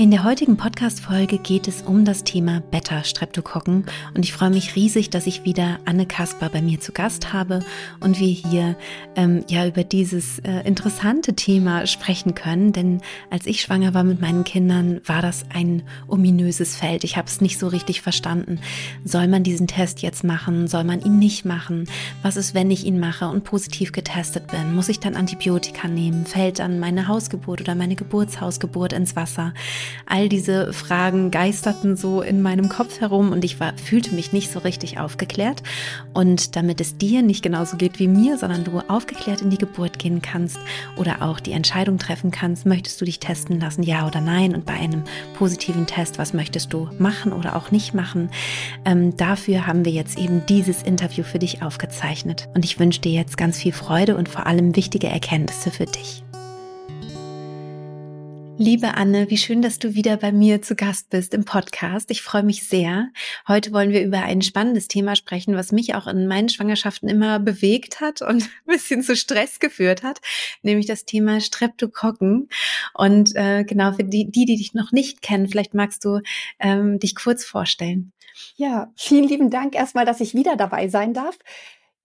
In der heutigen Podcast-Folge geht es um das Thema Beta-Streptokokken und ich freue mich riesig, dass ich wieder Anne Kasper bei mir zu Gast habe und wir hier ähm, ja über dieses äh, interessante Thema sprechen können. Denn als ich schwanger war mit meinen Kindern, war das ein ominöses Feld. Ich habe es nicht so richtig verstanden. Soll man diesen Test jetzt machen? Soll man ihn nicht machen? Was ist, wenn ich ihn mache und positiv getestet bin? Muss ich dann Antibiotika nehmen? Fällt dann meine Hausgeburt oder meine Geburtshausgeburt ins Wasser? All diese Fragen geisterten so in meinem Kopf herum und ich war, fühlte mich nicht so richtig aufgeklärt. Und damit es dir nicht genauso geht wie mir, sondern du aufgeklärt in die Geburt gehen kannst oder auch die Entscheidung treffen kannst, möchtest du dich testen lassen, ja oder nein? Und bei einem positiven Test, was möchtest du machen oder auch nicht machen? Ähm, dafür haben wir jetzt eben dieses Interview für dich aufgezeichnet. Und ich wünsche dir jetzt ganz viel Freude und vor allem wichtige Erkenntnisse für dich. Liebe Anne, wie schön, dass du wieder bei mir zu Gast bist im Podcast. Ich freue mich sehr. Heute wollen wir über ein spannendes Thema sprechen, was mich auch in meinen Schwangerschaften immer bewegt hat und ein bisschen zu Stress geführt hat, nämlich das Thema Streptokokken. Und äh, genau für die, die, die dich noch nicht kennen, vielleicht magst du ähm, dich kurz vorstellen. Ja, vielen lieben Dank erstmal, dass ich wieder dabei sein darf.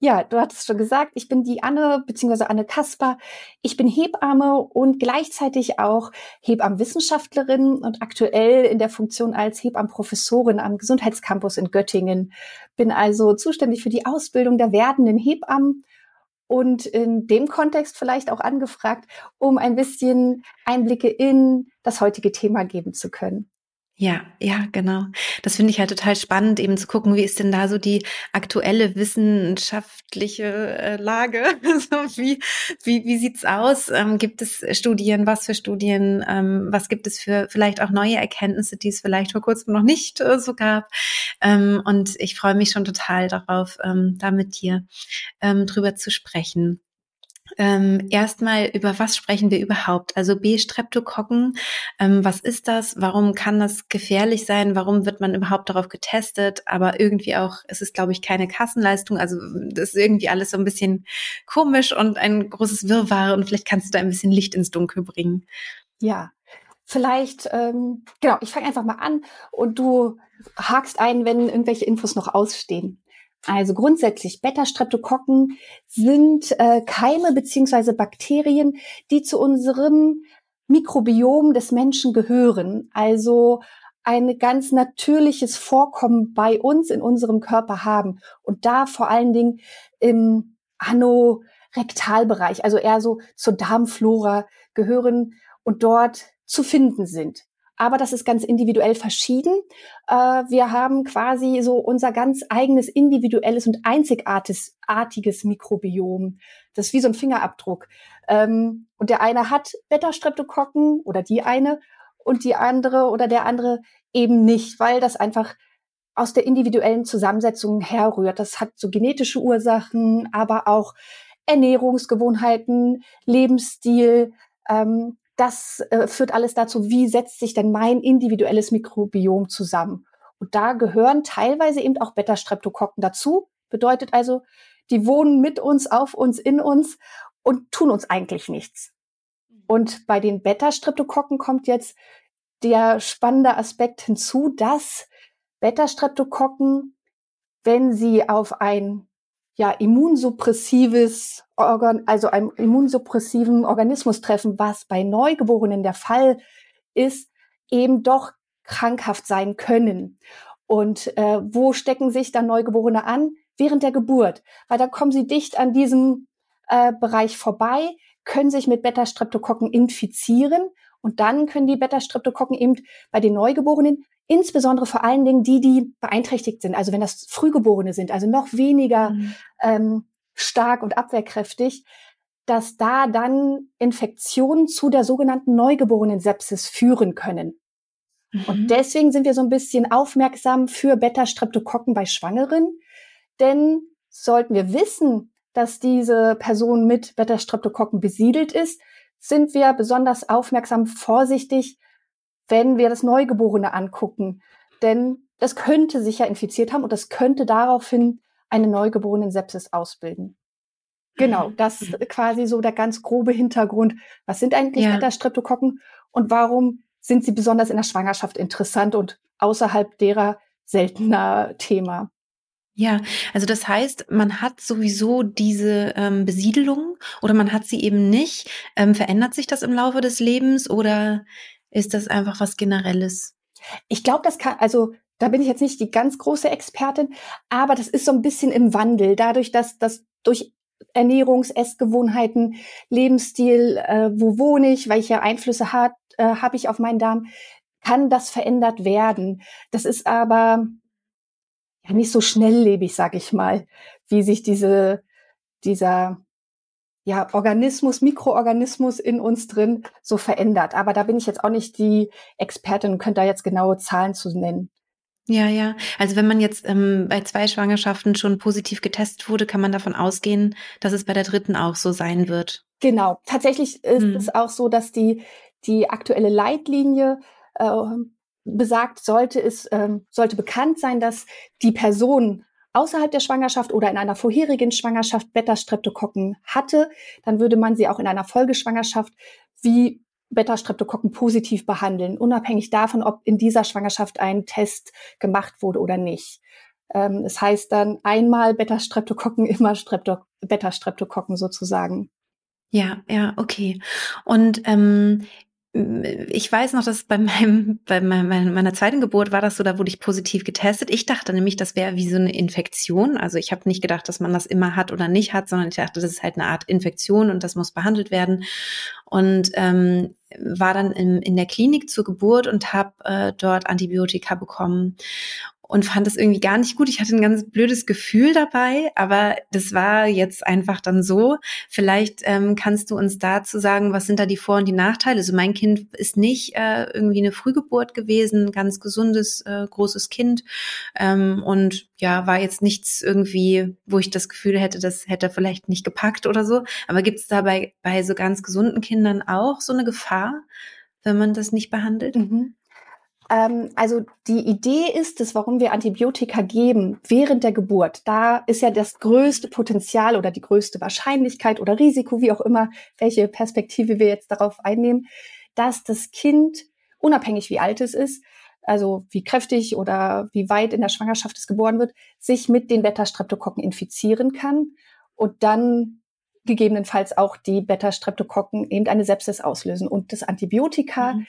Ja, du hattest schon gesagt, ich bin die Anne beziehungsweise Anne Kasper. Ich bin Hebamme und gleichzeitig auch Hebammenwissenschaftlerin und aktuell in der Funktion als Hebammenprofessorin am Gesundheitscampus in Göttingen. Bin also zuständig für die Ausbildung der werdenden Hebammen und in dem Kontext vielleicht auch angefragt, um ein bisschen Einblicke in das heutige Thema geben zu können. Ja, ja, genau. Das finde ich halt total spannend, eben zu gucken, wie ist denn da so die aktuelle wissenschaftliche äh, Lage? so wie, wie, wie sieht's aus? Ähm, gibt es Studien? Was für Studien? Ähm, was gibt es für vielleicht auch neue Erkenntnisse, die es vielleicht vor kurzem noch nicht äh, so gab? Ähm, und ich freue mich schon total darauf, ähm, da mit dir ähm, drüber zu sprechen. Ähm, erstmal, über was sprechen wir überhaupt? Also B-Streptokokken, ähm, was ist das? Warum kann das gefährlich sein? Warum wird man überhaupt darauf getestet? Aber irgendwie auch, es ist, glaube ich, keine Kassenleistung. Also das ist irgendwie alles so ein bisschen komisch und ein großes Wirrwarr. Und vielleicht kannst du da ein bisschen Licht ins Dunkel bringen. Ja, vielleicht, ähm, genau, ich fange einfach mal an und du hakst ein, wenn irgendwelche Infos noch ausstehen. Also grundsätzlich Beta-Streptokokken sind äh, Keime beziehungsweise Bakterien, die zu unserem Mikrobiom des Menschen gehören. Also ein ganz natürliches Vorkommen bei uns in unserem Körper haben und da vor allen Dingen im Anorektalbereich, also eher so zur Darmflora gehören und dort zu finden sind aber das ist ganz individuell verschieden. Äh, wir haben quasi so unser ganz eigenes individuelles und einzigartiges Mikrobiom. Das ist wie so ein Fingerabdruck. Ähm, und der eine hat Beta-Streptokokken oder die eine und die andere oder der andere eben nicht, weil das einfach aus der individuellen Zusammensetzung herrührt. Das hat so genetische Ursachen, aber auch Ernährungsgewohnheiten, Lebensstil, ähm, das äh, führt alles dazu, wie setzt sich denn mein individuelles Mikrobiom zusammen? Und da gehören teilweise eben auch Beta-Streptokokken dazu. Bedeutet also, die wohnen mit uns, auf uns, in uns und tun uns eigentlich nichts. Und bei den Beta-Streptokokken kommt jetzt der spannende Aspekt hinzu, dass Beta-Streptokokken, wenn sie auf ein ja, immunsuppressives Organ, also einem immunsuppressiven Organismus treffen, was bei Neugeborenen der Fall ist, eben doch krankhaft sein können. Und äh, wo stecken sich dann Neugeborene an? Während der Geburt, weil da kommen sie dicht an diesem äh, Bereich vorbei, können sich mit Beta-Streptokokken infizieren und dann können die Beta-Streptokokken eben bei den Neugeborenen insbesondere vor allen Dingen die, die beeinträchtigt sind, also wenn das Frühgeborene sind, also noch weniger mhm. ähm, stark und abwehrkräftig, dass da dann Infektionen zu der sogenannten neugeborenen Sepsis führen können. Mhm. Und deswegen sind wir so ein bisschen aufmerksam für Beta-Streptokokken bei Schwangeren, denn sollten wir wissen, dass diese Person mit Beta-Streptokokken besiedelt ist, sind wir besonders aufmerksam, vorsichtig, wenn wir das Neugeborene angucken. Denn das könnte sich ja infiziert haben und das könnte daraufhin eine neugeborenen Sepsis ausbilden. Genau, mhm. das ist quasi so der ganz grobe Hintergrund. Was sind eigentlich ja. Beta-Streptokokken und warum sind sie besonders in der Schwangerschaft interessant und außerhalb derer seltener Thema? Ja, also das heißt, man hat sowieso diese ähm, Besiedelung oder man hat sie eben nicht. Ähm, verändert sich das im Laufe des Lebens oder ist das einfach was Generelles? Ich glaube, das kann, also da bin ich jetzt nicht die ganz große Expertin, aber das ist so ein bisschen im Wandel, dadurch, dass das durch Ernährungs-, Essgewohnheiten, Lebensstil, äh, wo wohne ich, welche Einflüsse hat, äh, habe ich auf meinen Darm, kann das verändert werden. Das ist aber ja nicht so schnelllebig, sag ich mal, wie sich diese, dieser ja, Organismus, Mikroorganismus in uns drin so verändert. Aber da bin ich jetzt auch nicht die Expertin und könnte da jetzt genaue Zahlen zu nennen. Ja, ja. Also wenn man jetzt ähm, bei zwei Schwangerschaften schon positiv getestet wurde, kann man davon ausgehen, dass es bei der dritten auch so sein wird. Genau. Tatsächlich ist hm. es auch so, dass die, die aktuelle Leitlinie äh, besagt, sollte es, ähm, sollte bekannt sein, dass die Person außerhalb der Schwangerschaft oder in einer vorherigen Schwangerschaft Beta-Streptokokken hatte, dann würde man sie auch in einer Folgeschwangerschaft wie Beta-Streptokokken positiv behandeln, unabhängig davon, ob in dieser Schwangerschaft ein Test gemacht wurde oder nicht. Ähm, es heißt dann einmal Beta-Streptokokken, immer Strepto Beta-Streptokokken sozusagen. Ja, ja, okay. Und ähm, ich weiß noch, dass bei meinem, bei meiner zweiten Geburt war das so, da wurde ich positiv getestet. Ich dachte nämlich, das wäre wie so eine Infektion. Also ich habe nicht gedacht, dass man das immer hat oder nicht hat, sondern ich dachte, das ist halt eine Art Infektion und das muss behandelt werden. Und ähm, war dann in, in der Klinik zur Geburt und habe äh, dort Antibiotika bekommen und fand es irgendwie gar nicht gut. Ich hatte ein ganz blödes Gefühl dabei, aber das war jetzt einfach dann so. Vielleicht ähm, kannst du uns dazu sagen, was sind da die Vor- und die Nachteile? Also mein Kind ist nicht äh, irgendwie eine Frühgeburt gewesen, ganz gesundes, äh, großes Kind ähm, und ja, war jetzt nichts irgendwie, wo ich das Gefühl hätte, das hätte vielleicht nicht gepackt oder so. Aber gibt es dabei bei so ganz gesunden Kindern auch so eine Gefahr, wenn man das nicht behandelt? Mhm. Ähm, also die Idee ist es, warum wir Antibiotika geben während der Geburt. Da ist ja das größte Potenzial oder die größte Wahrscheinlichkeit oder Risiko, wie auch immer, welche Perspektive wir jetzt darauf einnehmen, dass das Kind, unabhängig wie alt es ist, also wie kräftig oder wie weit in der Schwangerschaft es geboren wird, sich mit den Beta-Streptokokken infizieren kann und dann gegebenenfalls auch die Beta-Streptokokken eben eine Sepsis auslösen. Und das Antibiotika mhm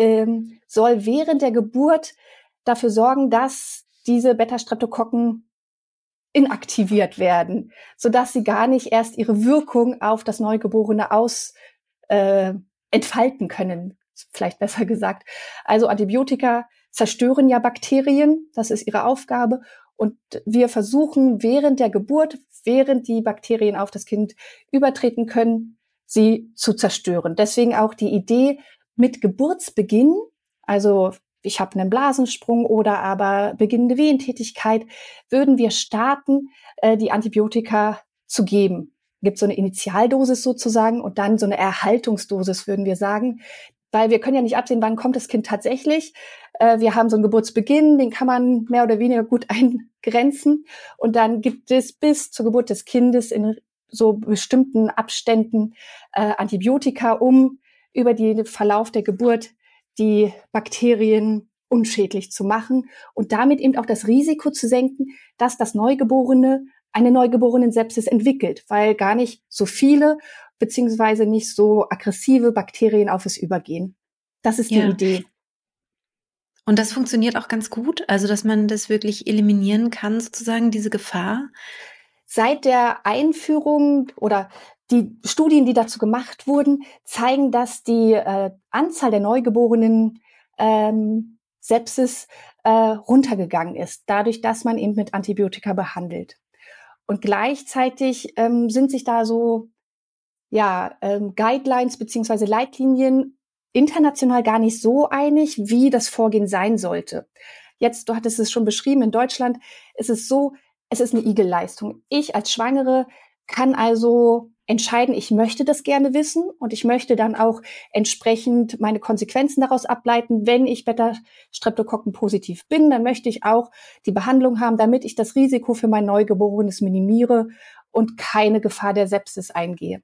ähm, soll während der Geburt dafür sorgen, dass diese Beta-Streptokokken inaktiviert werden, sodass sie gar nicht erst ihre Wirkung auf das Neugeborene aus äh, entfalten können, vielleicht besser gesagt. Also Antibiotika zerstören ja Bakterien, das ist ihre Aufgabe. Und wir versuchen während der Geburt, während die Bakterien auf das Kind übertreten können, sie zu zerstören. Deswegen auch die Idee, mit Geburtsbeginn, also ich habe einen Blasensprung oder aber beginnende Wehentätigkeit, würden wir starten, äh, die Antibiotika zu geben. Gibt so eine Initialdosis sozusagen und dann so eine Erhaltungsdosis, würden wir sagen. Weil wir können ja nicht absehen, wann kommt das Kind tatsächlich. Äh, wir haben so einen Geburtsbeginn, den kann man mehr oder weniger gut eingrenzen. Und dann gibt es bis zur Geburt des Kindes in so bestimmten Abständen äh, Antibiotika, um über den Verlauf der Geburt die Bakterien unschädlich zu machen und damit eben auch das Risiko zu senken, dass das Neugeborene eine neugeborenen Sepsis entwickelt, weil gar nicht so viele beziehungsweise nicht so aggressive Bakterien auf es übergehen. Das ist die ja. Idee. Und das funktioniert auch ganz gut, also dass man das wirklich eliminieren kann, sozusagen diese Gefahr. Seit der Einführung oder die Studien, die dazu gemacht wurden, zeigen, dass die äh, Anzahl der Neugeborenen ähm, Sepsis äh, runtergegangen ist, dadurch, dass man eben mit Antibiotika behandelt. Und gleichzeitig ähm, sind sich da so ja, ähm, Guidelines beziehungsweise Leitlinien international gar nicht so einig, wie das Vorgehen sein sollte. Jetzt, du hattest es schon beschrieben, in Deutschland ist es so, es ist eine Igelleistung. Ich als Schwangere kann also entscheiden, ich möchte das gerne wissen und ich möchte dann auch entsprechend meine Konsequenzen daraus ableiten. Wenn ich Beta-Streptokokken positiv bin, dann möchte ich auch die Behandlung haben, damit ich das Risiko für mein Neugeborenes minimiere und keine Gefahr der Sepsis eingehe.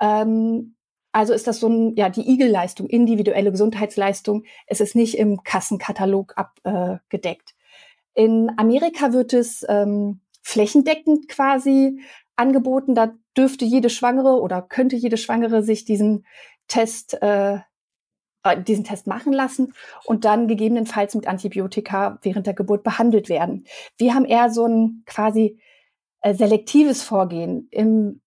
Ähm, also ist das so ein, ja, die Igelleistung, individuelle Gesundheitsleistung. Es ist nicht im Kassenkatalog abgedeckt. Äh, In Amerika wird es ähm, flächendeckend quasi angeboten. Da dürfte jede Schwangere oder könnte jede Schwangere sich diesen Test äh, äh, diesen Test machen lassen und dann gegebenenfalls mit Antibiotika während der Geburt behandelt werden. Wir haben eher so ein quasi äh, selektives Vorgehen. Im,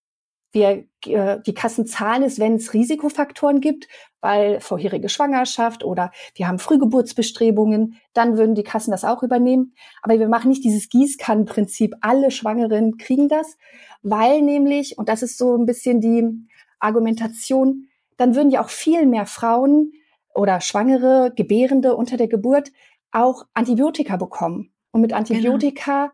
wir, äh, die Kassen zahlen es, wenn es Risikofaktoren gibt, weil vorherige Schwangerschaft oder wir haben Frühgeburtsbestrebungen, dann würden die Kassen das auch übernehmen. Aber wir machen nicht dieses Gießkannenprinzip, alle Schwangeren kriegen das, weil nämlich, und das ist so ein bisschen die Argumentation, dann würden ja auch viel mehr Frauen oder Schwangere, Gebärende unter der Geburt auch Antibiotika bekommen. Und mit Antibiotika,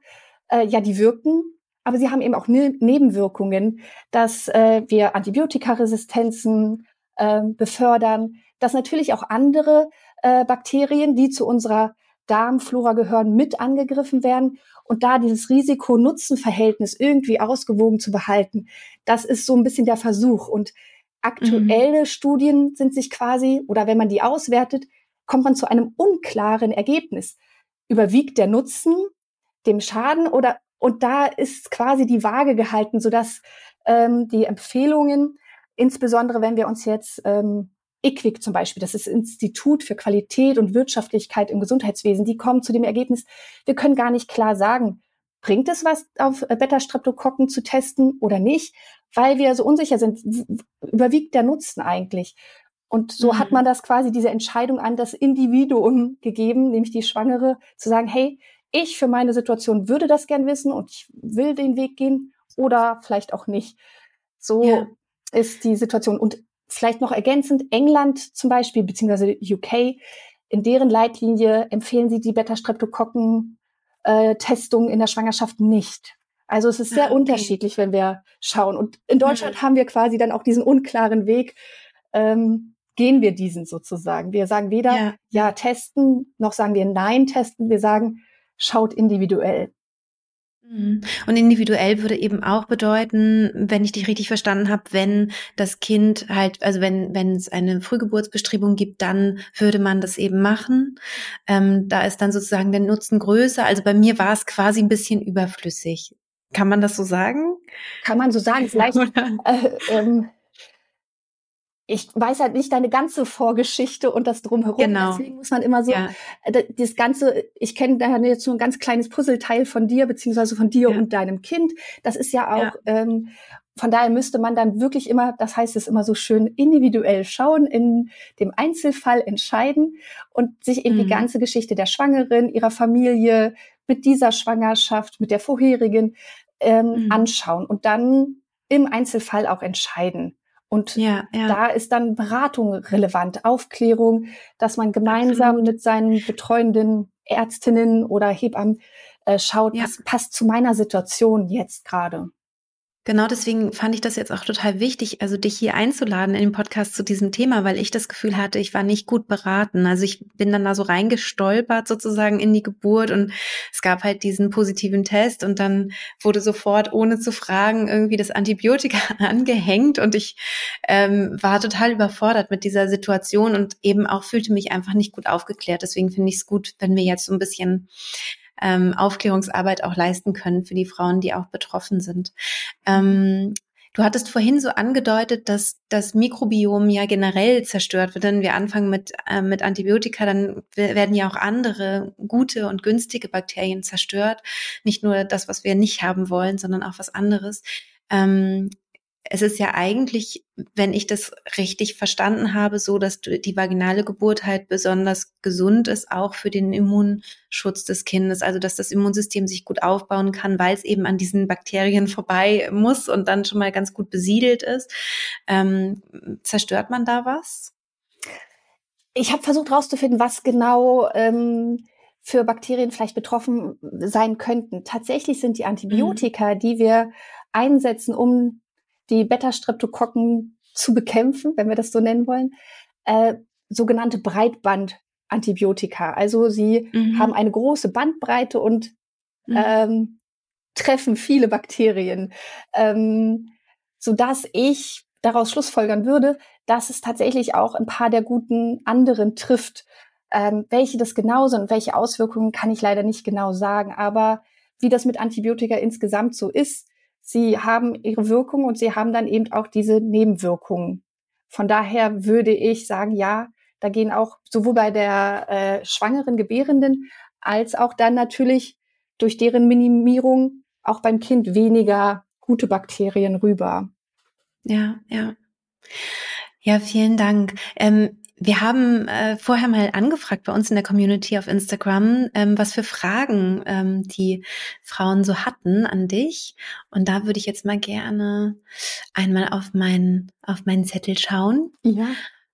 genau. äh, ja, die wirken, aber sie haben eben auch ne Nebenwirkungen, dass äh, wir Antibiotikaresistenzen äh, befördern, dass natürlich auch andere äh, Bakterien, die zu unserer Darmflora gehören, mit angegriffen werden. Und da dieses Risiko-Nutzen-Verhältnis irgendwie ausgewogen zu behalten, das ist so ein bisschen der Versuch. Und aktuelle mhm. Studien sind sich quasi, oder wenn man die auswertet, kommt man zu einem unklaren Ergebnis. Überwiegt der Nutzen dem Schaden oder und da ist quasi die Waage gehalten, sodass ähm, die Empfehlungen, insbesondere wenn wir uns jetzt ähm, IQWIC zum Beispiel, das ist Institut für Qualität und Wirtschaftlichkeit im Gesundheitswesen, die kommen zu dem Ergebnis, wir können gar nicht klar sagen, bringt es was, auf Beta-Streptokokken zu testen oder nicht, weil wir so unsicher sind, überwiegt der Nutzen eigentlich? Und so mhm. hat man das quasi diese Entscheidung an das Individuum gegeben, nämlich die Schwangere, zu sagen, hey, ich für meine Situation würde das gern wissen und ich will den Weg gehen oder vielleicht auch nicht. So ja. ist die Situation. Und vielleicht noch ergänzend, England zum Beispiel, beziehungsweise UK, in deren Leitlinie empfehlen sie die Beta-Streptokokken-Testung äh, in der Schwangerschaft nicht. Also es ist sehr ah, okay. unterschiedlich, wenn wir schauen. Und in Deutschland mhm. haben wir quasi dann auch diesen unklaren Weg. Ähm, gehen wir diesen sozusagen? Wir sagen weder ja. ja testen, noch sagen wir nein testen. Wir sagen, schaut individuell. Mhm. Und individuell würde eben auch bedeuten, wenn ich dich richtig verstanden habe, wenn das Kind halt, also wenn wenn es eine Frühgeburtsbestrebung gibt, dann würde man das eben machen. Ähm, da ist dann sozusagen der Nutzen größer. Also bei mir war es quasi ein bisschen überflüssig. Kann man das so sagen? Kann man so sagen. Vielleicht äh, ähm, ich weiß halt nicht deine ganze Vorgeschichte und das drumherum. Genau. Deswegen muss man immer so ja. Das Ganze, ich kenne da jetzt nur ein ganz kleines Puzzleteil von dir, beziehungsweise von dir ja. und deinem Kind. Das ist ja auch, ja. Ähm, von daher müsste man dann wirklich immer, das heißt es immer so schön, individuell schauen, in dem Einzelfall entscheiden und sich eben mhm. die ganze Geschichte der Schwangeren, ihrer Familie, mit dieser Schwangerschaft, mit der vorherigen ähm, mhm. anschauen und dann im Einzelfall auch entscheiden. Und ja, ja. da ist dann Beratung relevant, Aufklärung, dass man gemeinsam Absolut. mit seinen betreuenden Ärztinnen oder Hebammen äh, schaut, ja. was passt zu meiner Situation jetzt gerade. Genau deswegen fand ich das jetzt auch total wichtig, also dich hier einzuladen in den Podcast zu diesem Thema, weil ich das Gefühl hatte, ich war nicht gut beraten. Also ich bin dann da so reingestolpert sozusagen in die Geburt und es gab halt diesen positiven Test und dann wurde sofort ohne zu fragen irgendwie das Antibiotika angehängt und ich ähm, war total überfordert mit dieser Situation und eben auch fühlte mich einfach nicht gut aufgeklärt. Deswegen finde ich es gut, wenn wir jetzt so ein bisschen ähm, Aufklärungsarbeit auch leisten können für die Frauen, die auch betroffen sind. Ähm, Du hattest vorhin so angedeutet, dass das Mikrobiom ja generell zerstört wird. Wenn wir anfangen mit, äh, mit Antibiotika, dann werden ja auch andere gute und günstige Bakterien zerstört. Nicht nur das, was wir nicht haben wollen, sondern auch was anderes. Ähm, es ist ja eigentlich, wenn ich das richtig verstanden habe, so, dass die vaginale Geburt halt besonders gesund ist, auch für den Immunschutz des Kindes. Also, dass das Immunsystem sich gut aufbauen kann, weil es eben an diesen Bakterien vorbei muss und dann schon mal ganz gut besiedelt ist. Ähm, zerstört man da was? Ich habe versucht herauszufinden, was genau ähm, für Bakterien vielleicht betroffen sein könnten. Tatsächlich sind die Antibiotika, mhm. die wir einsetzen, um die Beta-Streptokokken zu bekämpfen, wenn wir das so nennen wollen, äh, sogenannte Breitband-Antibiotika. Also sie mhm. haben eine große Bandbreite und mhm. ähm, treffen viele Bakterien, ähm, so dass ich daraus schlussfolgern würde, dass es tatsächlich auch ein paar der guten anderen trifft. Ähm, welche das genau sind und welche Auswirkungen kann ich leider nicht genau sagen. Aber wie das mit Antibiotika insgesamt so ist, sie haben ihre Wirkung und sie haben dann eben auch diese Nebenwirkungen. Von daher würde ich sagen, ja, da gehen auch sowohl bei der äh, schwangeren Gebärenden als auch dann natürlich durch deren Minimierung auch beim Kind weniger gute Bakterien rüber. Ja, ja. Ja, vielen Dank. Ähm, wir haben äh, vorher mal angefragt bei uns in der Community auf Instagram, ähm, was für Fragen ähm, die Frauen so hatten an dich. Und da würde ich jetzt mal gerne einmal auf meinen auf meinen Zettel schauen. Ja.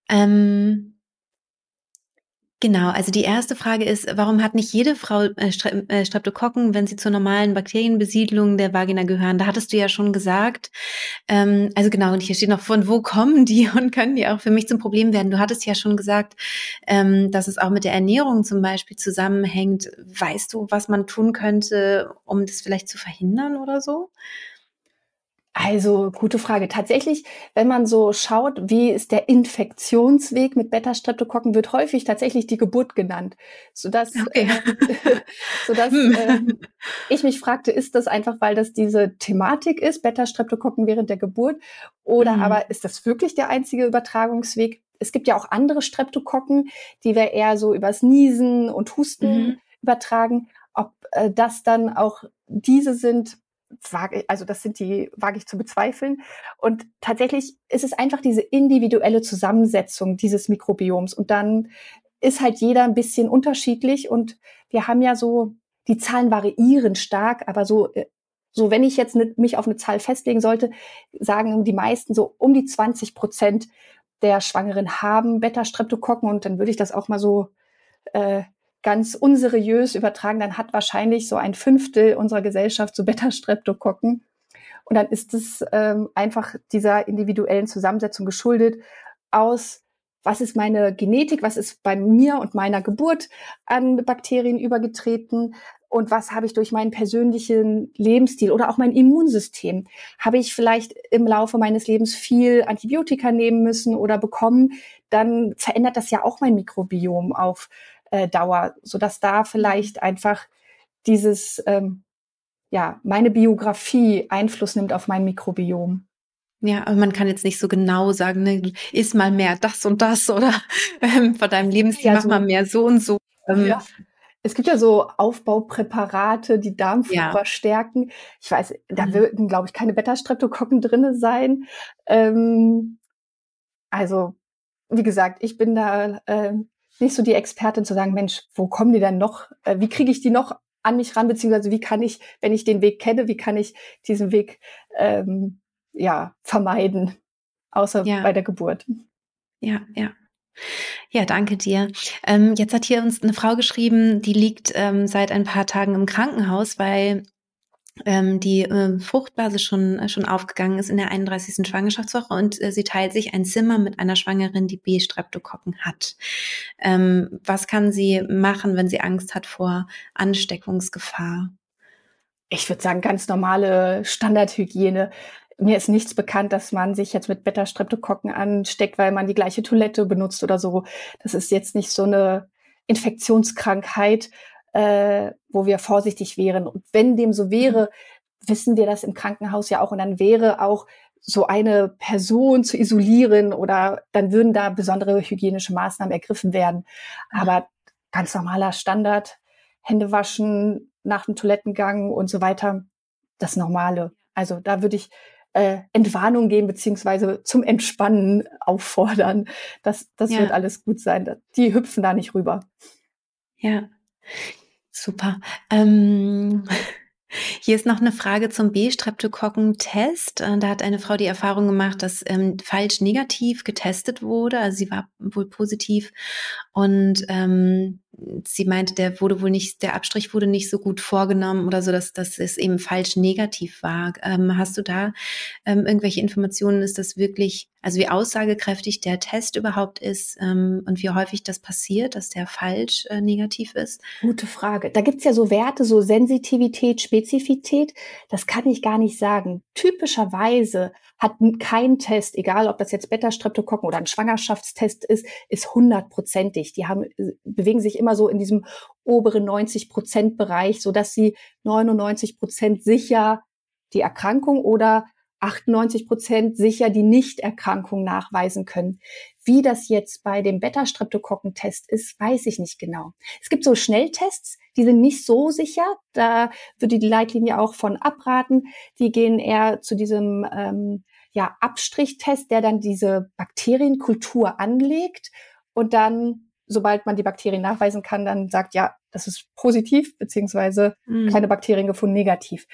Ähm, Genau, also die erste Frage ist, warum hat nicht jede Frau äh, äh, Streptokokken, wenn sie zur normalen Bakterienbesiedlung der Vagina gehören? Da hattest du ja schon gesagt. Ähm, also genau, und hier steht noch, von wo kommen die und können die auch für mich zum Problem werden? Du hattest ja schon gesagt, ähm, dass es auch mit der Ernährung zum Beispiel zusammenhängt. Weißt du, was man tun könnte, um das vielleicht zu verhindern oder so? Also, gute Frage. Tatsächlich, wenn man so schaut, wie ist der Infektionsweg mit Beta-Streptokokken, wird häufig tatsächlich die Geburt genannt, sodass, okay. äh, sodass äh, ich mich fragte, ist das einfach, weil das diese Thematik ist, Beta-Streptokokken während der Geburt, oder mhm. aber ist das wirklich der einzige Übertragungsweg? Es gibt ja auch andere Streptokokken, die wir eher so übers Niesen und Husten mhm. übertragen. Ob äh, das dann auch diese sind, wage, also das sind die, wage ich zu bezweifeln. Und tatsächlich ist es einfach diese individuelle Zusammensetzung dieses Mikrobioms. Und dann ist halt jeder ein bisschen unterschiedlich. Und wir haben ja so, die Zahlen variieren stark, aber so, äh, so wenn ich jetzt ne, mich auf eine Zahl festlegen sollte, sagen die meisten so um die 20 Prozent der Schwangeren haben Beta-Streptokokken. Und dann würde ich das auch mal so äh, ganz unseriös übertragen, dann hat wahrscheinlich so ein Fünftel unserer Gesellschaft so Beta-Streptokokken. Und dann ist es ähm, einfach dieser individuellen Zusammensetzung geschuldet aus, was ist meine Genetik, was ist bei mir und meiner Geburt an Bakterien übergetreten und was habe ich durch meinen persönlichen Lebensstil oder auch mein Immunsystem? Habe ich vielleicht im Laufe meines Lebens viel Antibiotika nehmen müssen oder bekommen? Dann verändert das ja auch mein Mikrobiom auf äh, Dauer, so dass da vielleicht einfach dieses, ähm, ja, meine Biografie Einfluss nimmt auf mein Mikrobiom. Ja, aber man kann jetzt nicht so genau sagen, ne, isst mal mehr das und das oder ähm, von deinem Lebensstil ja, mach so, mal mehr so und so. Ähm, ja. Es gibt ja so Aufbaupräparate, die Darmflora ja. stärken. Ich weiß, da mhm. würden, glaube ich, keine Beta-Streptokokken drinne sein. Ähm, also, wie gesagt, ich bin da äh, nicht so die Expertin zu sagen, Mensch, wo kommen die denn noch? Äh, wie kriege ich die noch an mich ran, beziehungsweise wie kann ich, wenn ich den Weg kenne, wie kann ich diesen Weg ähm, ja vermeiden, außer ja. bei der Geburt. Ja, ja. Ja, danke dir. Ähm, jetzt hat hier uns eine Frau geschrieben, die liegt ähm, seit ein paar Tagen im Krankenhaus, weil die äh, Fruchtblase schon, äh, schon aufgegangen ist in der 31. Schwangerschaftswoche und äh, sie teilt sich ein Zimmer mit einer Schwangeren, die B-Streptokokken hat. Ähm, was kann sie machen, wenn sie Angst hat vor Ansteckungsgefahr? Ich würde sagen, ganz normale Standardhygiene. Mir ist nichts bekannt, dass man sich jetzt mit Beta-Streptokokken ansteckt, weil man die gleiche Toilette benutzt oder so. Das ist jetzt nicht so eine Infektionskrankheit, äh, wo wir vorsichtig wären. Und wenn dem so wäre, wissen wir das im Krankenhaus ja auch. Und dann wäre auch so eine Person zu isolieren oder dann würden da besondere hygienische Maßnahmen ergriffen werden. Aber ganz normaler Standard, Hände waschen nach dem Toilettengang und so weiter, das Normale. Also da würde ich äh, Entwarnung geben beziehungsweise zum Entspannen auffordern. Das, das ja. wird alles gut sein. Die hüpfen da nicht rüber. Ja. Super. Ähm, Hier ist noch eine Frage zum B-Streptokokken-Test. Äh, da hat eine Frau die Erfahrung gemacht, dass ähm, falsch negativ getestet wurde. Also sie war wohl positiv und ähm, sie meinte, der wurde wohl nicht, der Abstrich wurde nicht so gut vorgenommen oder so, dass, dass es eben falsch negativ war. Ähm, hast du da ähm, irgendwelche Informationen? Ist das wirklich, also wie aussagekräftig der Test überhaupt ist ähm, und wie häufig das passiert, dass der falsch äh, negativ ist? Gute Frage. Da gibt's ja so Werte, so Sensitivität, Spezifität. Das kann ich gar nicht sagen. Typischerweise hat kein Test, egal ob das jetzt Beta-Streptokokken oder ein Schwangerschaftstest ist, ist hundertprozentig. Die haben, äh, bewegen sich immer so in diesem oberen 90 Prozent Bereich, so dass sie 99 Prozent sicher die Erkrankung oder 98 Prozent sicher die Nichterkrankung nachweisen können. Wie das jetzt bei dem Beta-Streptokokken-Test ist, weiß ich nicht genau. Es gibt so Schnelltests, die sind nicht so sicher. Da würde die Leitlinie auch von abraten. Die gehen eher zu diesem ähm, ja, Abstrichtest, der dann diese Bakterienkultur anlegt und dann sobald man die Bakterien nachweisen kann, dann sagt, ja, das ist positiv, beziehungsweise mhm. keine Bakterien gefunden, negativ.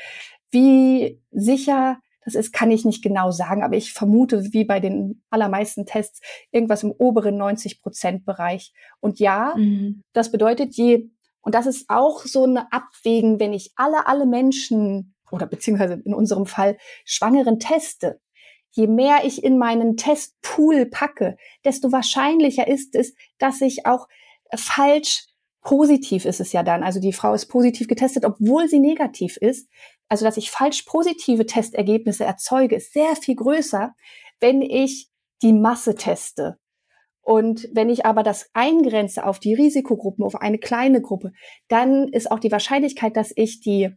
Wie sicher das ist, kann ich nicht genau sagen, aber ich vermute, wie bei den allermeisten Tests, irgendwas im oberen 90 Prozent Bereich. Und ja, mhm. das bedeutet, je, und das ist auch so eine Abwägen, wenn ich alle, alle Menschen oder beziehungsweise in unserem Fall Schwangeren teste, je mehr ich in meinen Testpool packe, desto wahrscheinlicher ist es, dass ich auch falsch positiv ist es ja dann. Also die Frau ist positiv getestet, obwohl sie negativ ist. Also dass ich falsch positive Testergebnisse erzeuge, ist sehr viel größer, wenn ich die Masse teste. Und wenn ich aber das eingrenze auf die Risikogruppen, auf eine kleine Gruppe, dann ist auch die Wahrscheinlichkeit, dass ich die,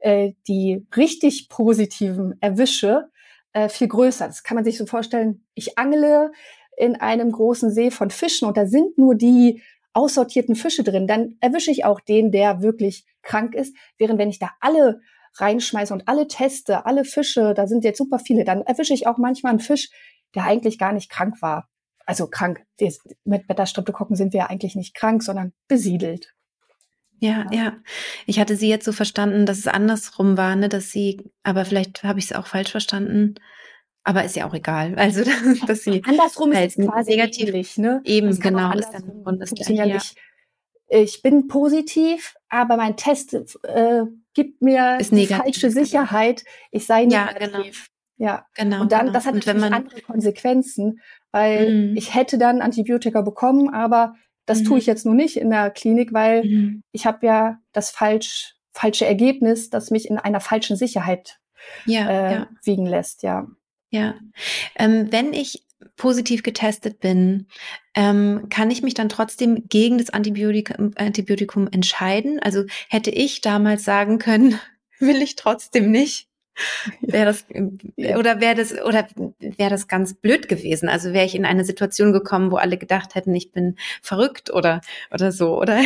äh, die richtig positiven erwische, äh, viel größer. Das kann man sich so vorstellen. Ich angle in einem großen See von Fischen und da sind nur die aussortierten Fische drin. Dann erwische ich auch den, der wirklich krank ist. Während wenn ich da alle reinschmeiße und alle teste, alle Fische, da sind jetzt super viele, dann erwische ich auch manchmal einen Fisch, der eigentlich gar nicht krank war. Also krank. Mit Beta-Streptokokken sind wir ja eigentlich nicht krank, sondern besiedelt. Ja, ja. Ich hatte sie jetzt so verstanden, dass es andersrum war, ne, dass sie, aber vielleicht habe ich es auch falsch verstanden. Aber ist ja auch egal. Also, dass sie andersrum halt ist quasi negativ, ähnlich, ne? Eben, genau. Ist dann das ja nicht, ich bin positiv, aber mein Test äh, gibt mir ist die falsche Sicherheit, ich sei negativ. Ja, genau. Ja, genau. Und dann, genau. das hat natürlich man, andere Konsequenzen, weil mm. ich hätte dann Antibiotika bekommen, aber das mhm. tue ich jetzt nur nicht in der Klinik, weil mhm. ich habe ja das falsch, falsche Ergebnis, das mich in einer falschen Sicherheit ja, äh, ja. wiegen lässt, ja. Ja. Ähm, wenn ich positiv getestet bin, ähm, kann ich mich dann trotzdem gegen das Antibiotikum, Antibiotikum entscheiden? Also hätte ich damals sagen können, will ich trotzdem nicht. Wäre das oder wäre das oder wäre das ganz blöd gewesen? Also wäre ich in eine Situation gekommen, wo alle gedacht hätten, ich bin verrückt oder oder so, oder?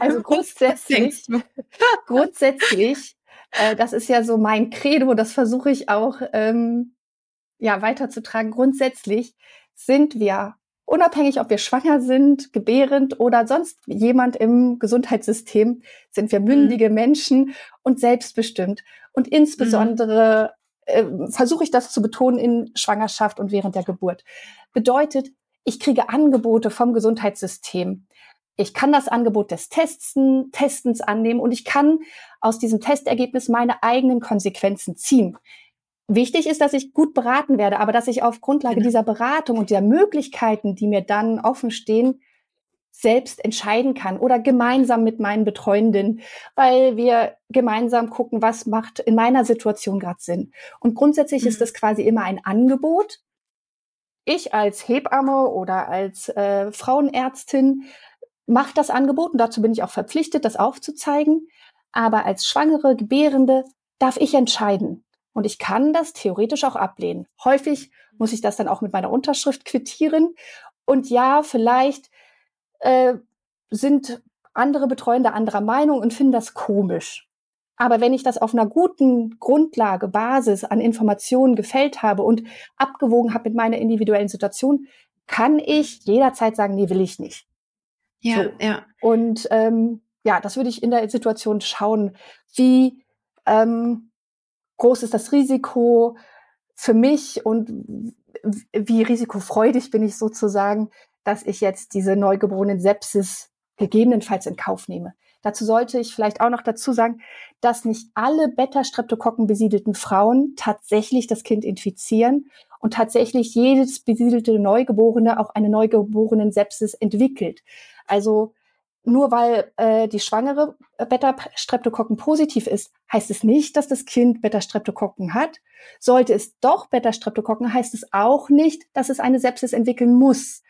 Also grundsätzlich, grundsätzlich, äh, das ist ja so mein Credo, das versuche ich auch ähm, ja weiterzutragen. Grundsätzlich sind wir unabhängig, ob wir schwanger sind, gebärend oder sonst jemand im Gesundheitssystem, sind wir mündige mhm. Menschen und selbstbestimmt. Und insbesondere mhm. äh, versuche ich das zu betonen in Schwangerschaft und während der Geburt. Bedeutet, ich kriege Angebote vom Gesundheitssystem. Ich kann das Angebot des Testen, Testens annehmen und ich kann aus diesem Testergebnis meine eigenen Konsequenzen ziehen. Wichtig ist, dass ich gut beraten werde, aber dass ich auf Grundlage genau. dieser Beratung und der Möglichkeiten, die mir dann offen stehen, selbst entscheiden kann oder gemeinsam mit meinen Betreuenden, weil wir gemeinsam gucken, was macht in meiner Situation gerade Sinn. Und grundsätzlich mhm. ist das quasi immer ein Angebot. Ich als Hebamme oder als äh, Frauenärztin mache das Angebot und dazu bin ich auch verpflichtet, das aufzuzeigen. Aber als Schwangere, Gebärende darf ich entscheiden. Und ich kann das theoretisch auch ablehnen. Häufig muss ich das dann auch mit meiner Unterschrift quittieren. Und ja, vielleicht äh, sind andere Betreuende anderer Meinung und finden das komisch. Aber wenn ich das auf einer guten Grundlage, Basis an Informationen gefällt habe und abgewogen habe mit meiner individuellen Situation, kann ich jederzeit sagen, nee, will ich nicht. Ja, so. ja. Und ähm, ja, das würde ich in der Situation schauen, wie ähm, groß ist das Risiko für mich und wie risikofreudig bin ich sozusagen, dass ich jetzt diese neugeborenen Sepsis gegebenenfalls in Kauf nehme. Dazu sollte ich vielleicht auch noch dazu sagen, dass nicht alle Beta-Streptokokken besiedelten Frauen tatsächlich das Kind infizieren und tatsächlich jedes besiedelte Neugeborene auch eine neugeborenen Sepsis entwickelt. Also nur weil äh, die Schwangere Beta-Streptokokken positiv ist, heißt es nicht, dass das Kind Beta-Streptokokken hat. Sollte es doch Beta-Streptokokken, heißt es auch nicht, dass es eine Sepsis entwickeln muss.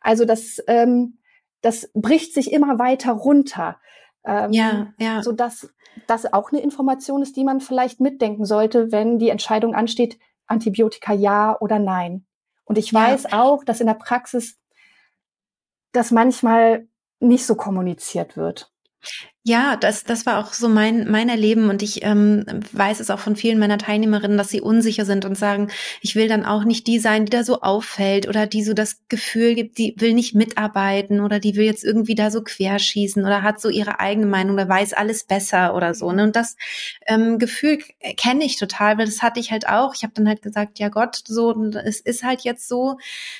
Also das, ähm, das bricht sich immer weiter runter. Ähm, ja, ja. So dass das auch eine Information ist, die man vielleicht mitdenken sollte, wenn die Entscheidung ansteht, Antibiotika ja oder nein. Und ich weiß ja. auch, dass in der Praxis das manchmal nicht so kommuniziert wird. Ja, das, das war auch so mein, mein Erleben und ich ähm, weiß es auch von vielen meiner Teilnehmerinnen, dass sie unsicher sind und sagen, ich will dann auch nicht die sein, die da so auffällt oder die so das Gefühl gibt, die will nicht mitarbeiten oder die will jetzt irgendwie da so querschießen oder hat so ihre eigene Meinung oder weiß alles besser oder so. Ne? Und das ähm, Gefühl kenne ich total, weil das hatte ich halt auch. Ich habe dann halt gesagt, ja Gott, so es ist halt jetzt so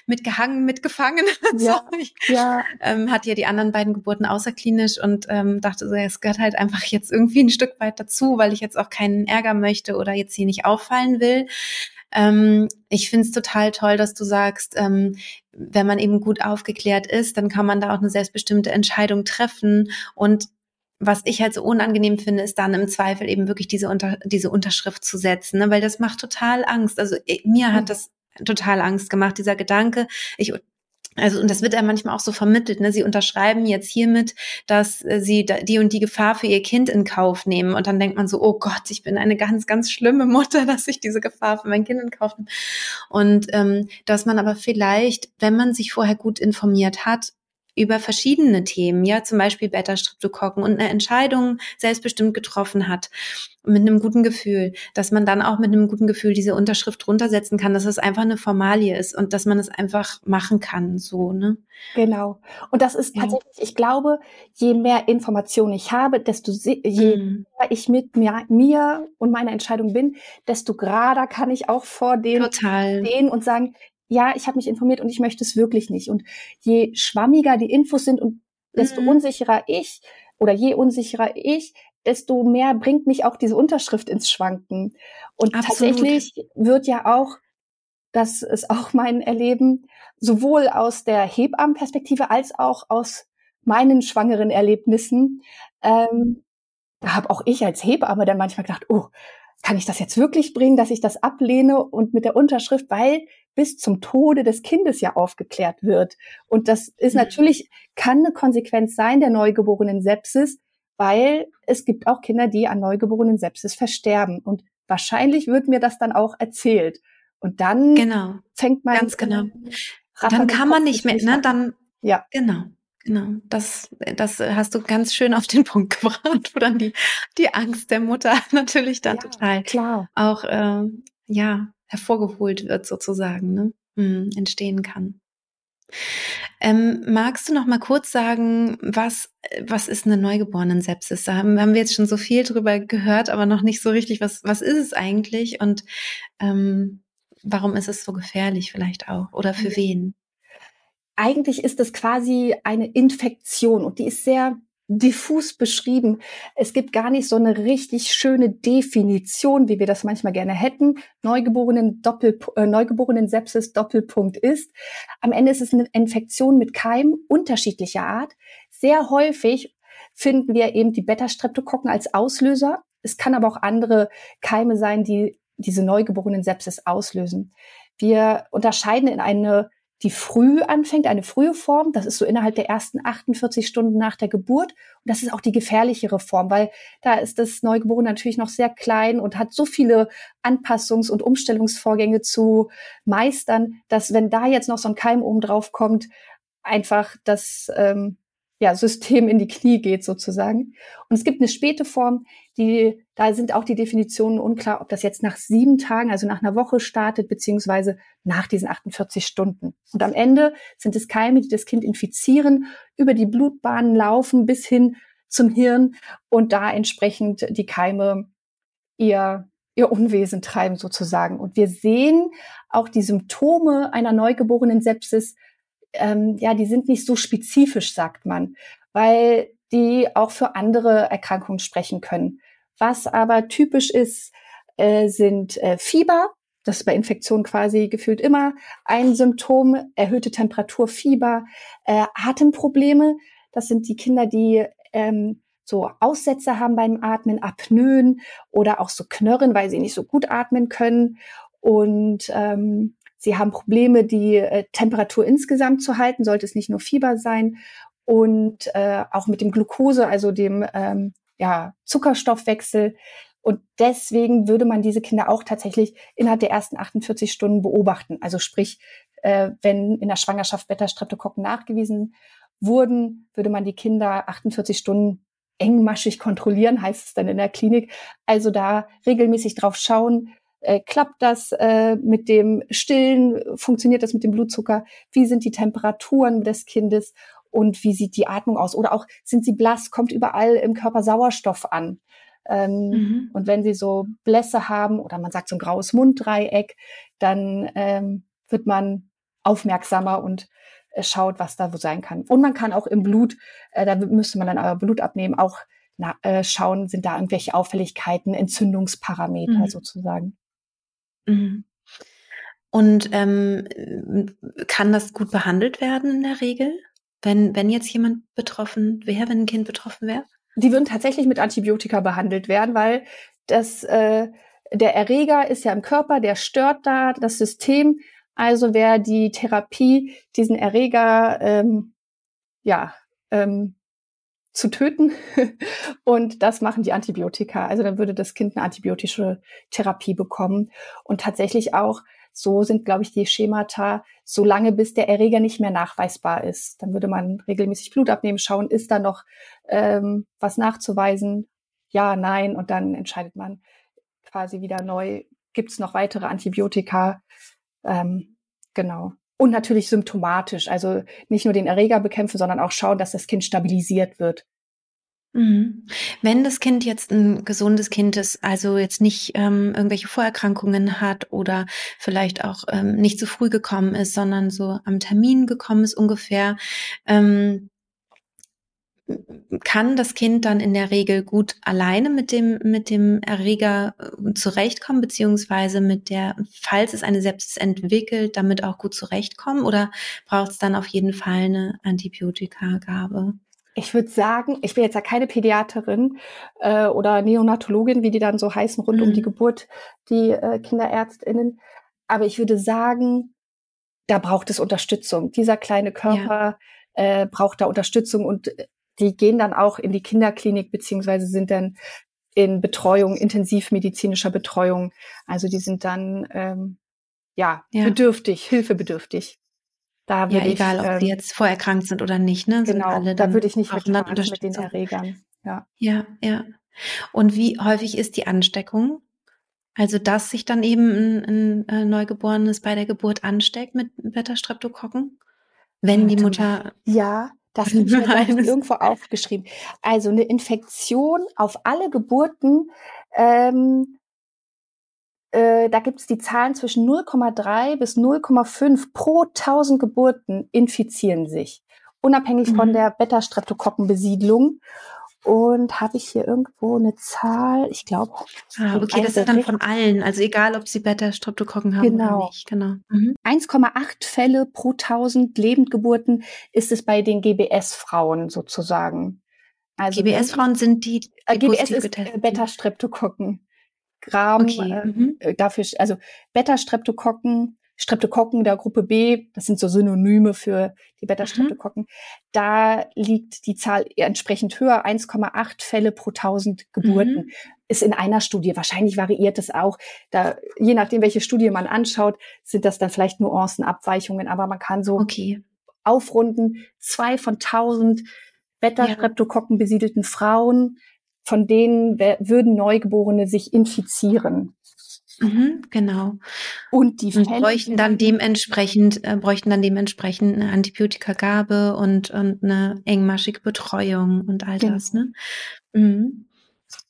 mitgehangen, mitgefangen. Ja, so, ich, ja. Ähm, hatte ja die anderen beiden Geburten außerklinisch und ähm, dachte so, es gehört halt einfach jetzt irgendwie ein Stück weit dazu, weil ich jetzt auch keinen Ärger möchte oder jetzt hier nicht auffallen will. Ähm, ich finde es total toll, dass du sagst, ähm, wenn man eben gut aufgeklärt ist, dann kann man da auch eine selbstbestimmte Entscheidung treffen und was ich halt so unangenehm finde, ist dann im Zweifel eben wirklich diese, Unter diese Unterschrift zu setzen, ne? weil das macht total Angst. Also mir hat das total Angst gemacht, dieser Gedanke, ich also, und das wird ja manchmal auch so vermittelt, ne? Sie unterschreiben jetzt hiermit, dass äh, sie die und die Gefahr für ihr Kind in Kauf nehmen. Und dann denkt man so, oh Gott, ich bin eine ganz, ganz schlimme Mutter, dass ich diese Gefahr für mein Kind in Kauf nehme. Und ähm, dass man aber vielleicht, wenn man sich vorher gut informiert hat, über verschiedene Themen, ja, zum Beispiel Beta-Streptokokken und eine Entscheidung selbstbestimmt getroffen hat, mit einem guten Gefühl, dass man dann auch mit einem guten Gefühl diese Unterschrift runtersetzen kann, dass es einfach eine Formalie ist und dass man es einfach machen kann, so, ne? Genau. Und das ist tatsächlich, ja. ich glaube, je mehr Informationen ich habe, desto je mhm. mehr ich mit mir, mir und meiner Entscheidung bin, desto gerader kann ich auch vor denen stehen und sagen, ja, ich habe mich informiert und ich möchte es wirklich nicht. Und je schwammiger die Infos sind und desto mhm. unsicherer ich oder je unsicherer ich, desto mehr bringt mich auch diese Unterschrift ins Schwanken. Und Absolut. tatsächlich wird ja auch, das ist auch mein Erleben, sowohl aus der Hebammenperspektive als auch aus meinen schwangeren Erlebnissen, ähm, da habe auch ich als Hebamme dann manchmal gedacht, oh, kann ich das jetzt wirklich bringen, dass ich das ablehne und mit der Unterschrift, weil bis zum Tode des Kindes ja aufgeklärt wird. Und das ist mhm. natürlich, kann eine Konsequenz sein der neugeborenen Sepsis, weil es gibt auch Kinder, die an neugeborenen Sepsis versterben. Und wahrscheinlich wird mir das dann auch erzählt. Und dann genau. fängt man. Ganz genau. Dann kann man nicht mehr, ne? Dann, ja. Genau. Genau, das, das hast du ganz schön auf den Punkt gebracht, wo dann die, die Angst der Mutter natürlich dann ja, total klar. auch äh, ja hervorgeholt wird sozusagen, ne? Hm, entstehen kann. Ähm, magst du noch mal kurz sagen, was, was ist eine Neugeborenen-Sepsis? Da haben, haben wir jetzt schon so viel drüber gehört, aber noch nicht so richtig, was, was ist es eigentlich und ähm, warum ist es so gefährlich vielleicht auch oder für wen? eigentlich ist es quasi eine Infektion und die ist sehr diffus beschrieben. Es gibt gar nicht so eine richtig schöne Definition, wie wir das manchmal gerne hätten. Neugeborenen Doppel, äh, Neugeborenen Sepsis Doppelpunkt ist. Am Ende ist es eine Infektion mit Keimen unterschiedlicher Art. Sehr häufig finden wir eben die Beta-Streptokokken als Auslöser. Es kann aber auch andere Keime sein, die diese neugeborenen Sepsis auslösen. Wir unterscheiden in eine die früh anfängt, eine frühe Form. Das ist so innerhalb der ersten 48 Stunden nach der Geburt. Und das ist auch die gefährlichere Form, weil da ist das Neugeborene natürlich noch sehr klein und hat so viele Anpassungs- und Umstellungsvorgänge zu meistern, dass wenn da jetzt noch so ein Keim oben drauf kommt, einfach das ähm, ja, System in die Knie geht sozusagen. Und es gibt eine späte Form, die, da sind auch die Definitionen unklar, ob das jetzt nach sieben Tagen, also nach einer Woche startet, beziehungsweise nach diesen 48 Stunden. Und am Ende sind es Keime, die das Kind infizieren, über die Blutbahnen laufen bis hin zum Hirn und da entsprechend die Keime ihr, ihr Unwesen treiben sozusagen. Und wir sehen auch die Symptome einer neugeborenen Sepsis, ähm, ja, die sind nicht so spezifisch, sagt man, weil die auch für andere Erkrankungen sprechen können. Was aber typisch ist, äh, sind äh, Fieber. Das ist bei Infektionen quasi gefühlt immer ein Symptom. Erhöhte Temperatur, Fieber, äh, Atemprobleme. Das sind die Kinder, die ähm, so Aussätze haben beim Atmen, Apnoen oder auch so Knörren, weil sie nicht so gut atmen können. Und ähm, sie haben Probleme, die äh, Temperatur insgesamt zu halten, sollte es nicht nur Fieber sein. Und äh, auch mit dem Glucose, also dem ähm, ja, Zuckerstoffwechsel. Und deswegen würde man diese Kinder auch tatsächlich innerhalb der ersten 48 Stunden beobachten. Also sprich, äh, wenn in der Schwangerschaft Beta-Streptokokken nachgewiesen wurden, würde man die Kinder 48 Stunden engmaschig kontrollieren, heißt es dann in der Klinik. Also da regelmäßig drauf schauen, äh, klappt das äh, mit dem Stillen, funktioniert das mit dem Blutzucker, wie sind die Temperaturen des Kindes und wie sieht die Atmung aus? Oder auch sind sie blass, kommt überall im Körper Sauerstoff an. Ähm, mhm. Und wenn sie so Blässe haben oder man sagt so ein graues Munddreieck, dann ähm, wird man aufmerksamer und äh, schaut, was da wo sein kann. Und man kann auch im Blut, äh, da müsste man dann aber Blut abnehmen, auch na, äh, schauen, sind da irgendwelche Auffälligkeiten, Entzündungsparameter mhm. sozusagen. Mhm. Und ähm, kann das gut behandelt werden in der Regel, wenn, wenn jetzt jemand betroffen wäre, wenn ein Kind betroffen wäre? Die würden tatsächlich mit Antibiotika behandelt werden, weil das, äh, der Erreger ist ja im Körper, der stört da das System. Also wäre die Therapie, diesen Erreger ähm, ja, ähm, zu töten. und das machen die Antibiotika. Also dann würde das Kind eine antibiotische Therapie bekommen. Und tatsächlich auch, so sind, glaube ich, die Schemata, so lange bis der Erreger nicht mehr nachweisbar ist. Dann würde man regelmäßig Blut abnehmen, schauen, ist da noch ähm, was nachzuweisen? Ja, nein. Und dann entscheidet man quasi wieder neu, gibt es noch weitere Antibiotika? Ähm, genau. Und natürlich symptomatisch, also nicht nur den Erreger bekämpfen, sondern auch schauen, dass das Kind stabilisiert wird. Mhm. Wenn das Kind jetzt ein gesundes Kind ist, also jetzt nicht ähm, irgendwelche Vorerkrankungen hat oder vielleicht auch ähm, nicht zu früh gekommen ist, sondern so am Termin gekommen ist ungefähr, ähm, kann das Kind dann in der Regel gut alleine mit dem, mit dem Erreger äh, zurechtkommen, beziehungsweise mit der, falls es eine Sepsis entwickelt, damit auch gut zurechtkommen? Oder braucht es dann auf jeden Fall eine Antibiotikagabe? Ich würde sagen, ich bin jetzt ja keine Pädiaterin äh, oder Neonatologin, wie die dann so heißen, rund mhm. um die mhm. Geburt, die äh, KinderärztInnen. Aber ich würde sagen, da braucht es Unterstützung. Dieser kleine Körper ja. äh, braucht da Unterstützung und die gehen dann auch in die Kinderklinik beziehungsweise sind dann in Betreuung, intensivmedizinischer Betreuung. Also die sind dann ähm, ja, ja. bedürftig, hilfebedürftig. Da ja, egal, ich, ob die ähm, jetzt vorerkrankt sind oder nicht, ne? Genau, alle da würde ich nicht mitfahren mit den Erregern. Ja. ja, ja. Und wie häufig ist die Ansteckung? Also, dass sich dann eben ein, ein, ein Neugeborenes bei der Geburt ansteckt mit Beta-Streptokokken? Wenn die Mutter. Ja, das habe ich mir irgendwo aufgeschrieben. Also eine Infektion auf alle Geburten, ähm, äh, da gibt es die Zahlen zwischen 0,3 bis 0,5 pro 1000 Geburten infizieren sich, unabhängig mhm. von der Beta-Streptokokkenbesiedlung. Und habe ich hier irgendwo eine Zahl? Ich glaube. Ah, okay, das ist dann von allen, also egal, ob sie Beta-Streptokokken haben genau. oder nicht. Genau. Mhm. 1,8 Fälle pro 1000 Lebendgeburten ist es bei den GBS-Frauen sozusagen. Also GBS-Frauen sind die, die äh, GBS ist Beta-Streptokokken. Gram, okay. äh, mhm. Äh, dafür, also Beta-Streptokokken Streptokokken der Gruppe B, das sind so Synonyme für die Beta-Streptokokken, mhm. da liegt die Zahl entsprechend höher, 1,8 Fälle pro 1000 Geburten. Mhm. Ist in einer Studie, wahrscheinlich variiert es auch. Da, je nachdem, welche Studie man anschaut, sind das dann vielleicht Nuancen, Abweichungen, aber man kann so okay. aufrunden, zwei von 1000 Beta-Streptokokken besiedelten Frauen, von denen würden Neugeborene sich infizieren. Mhm, genau. Und die Fälle, bräuchten dann dementsprechend, äh, bräuchten dann dementsprechend eine Antibiotikagabe und, und eine engmaschige Betreuung und all genau. das, ne? Mhm.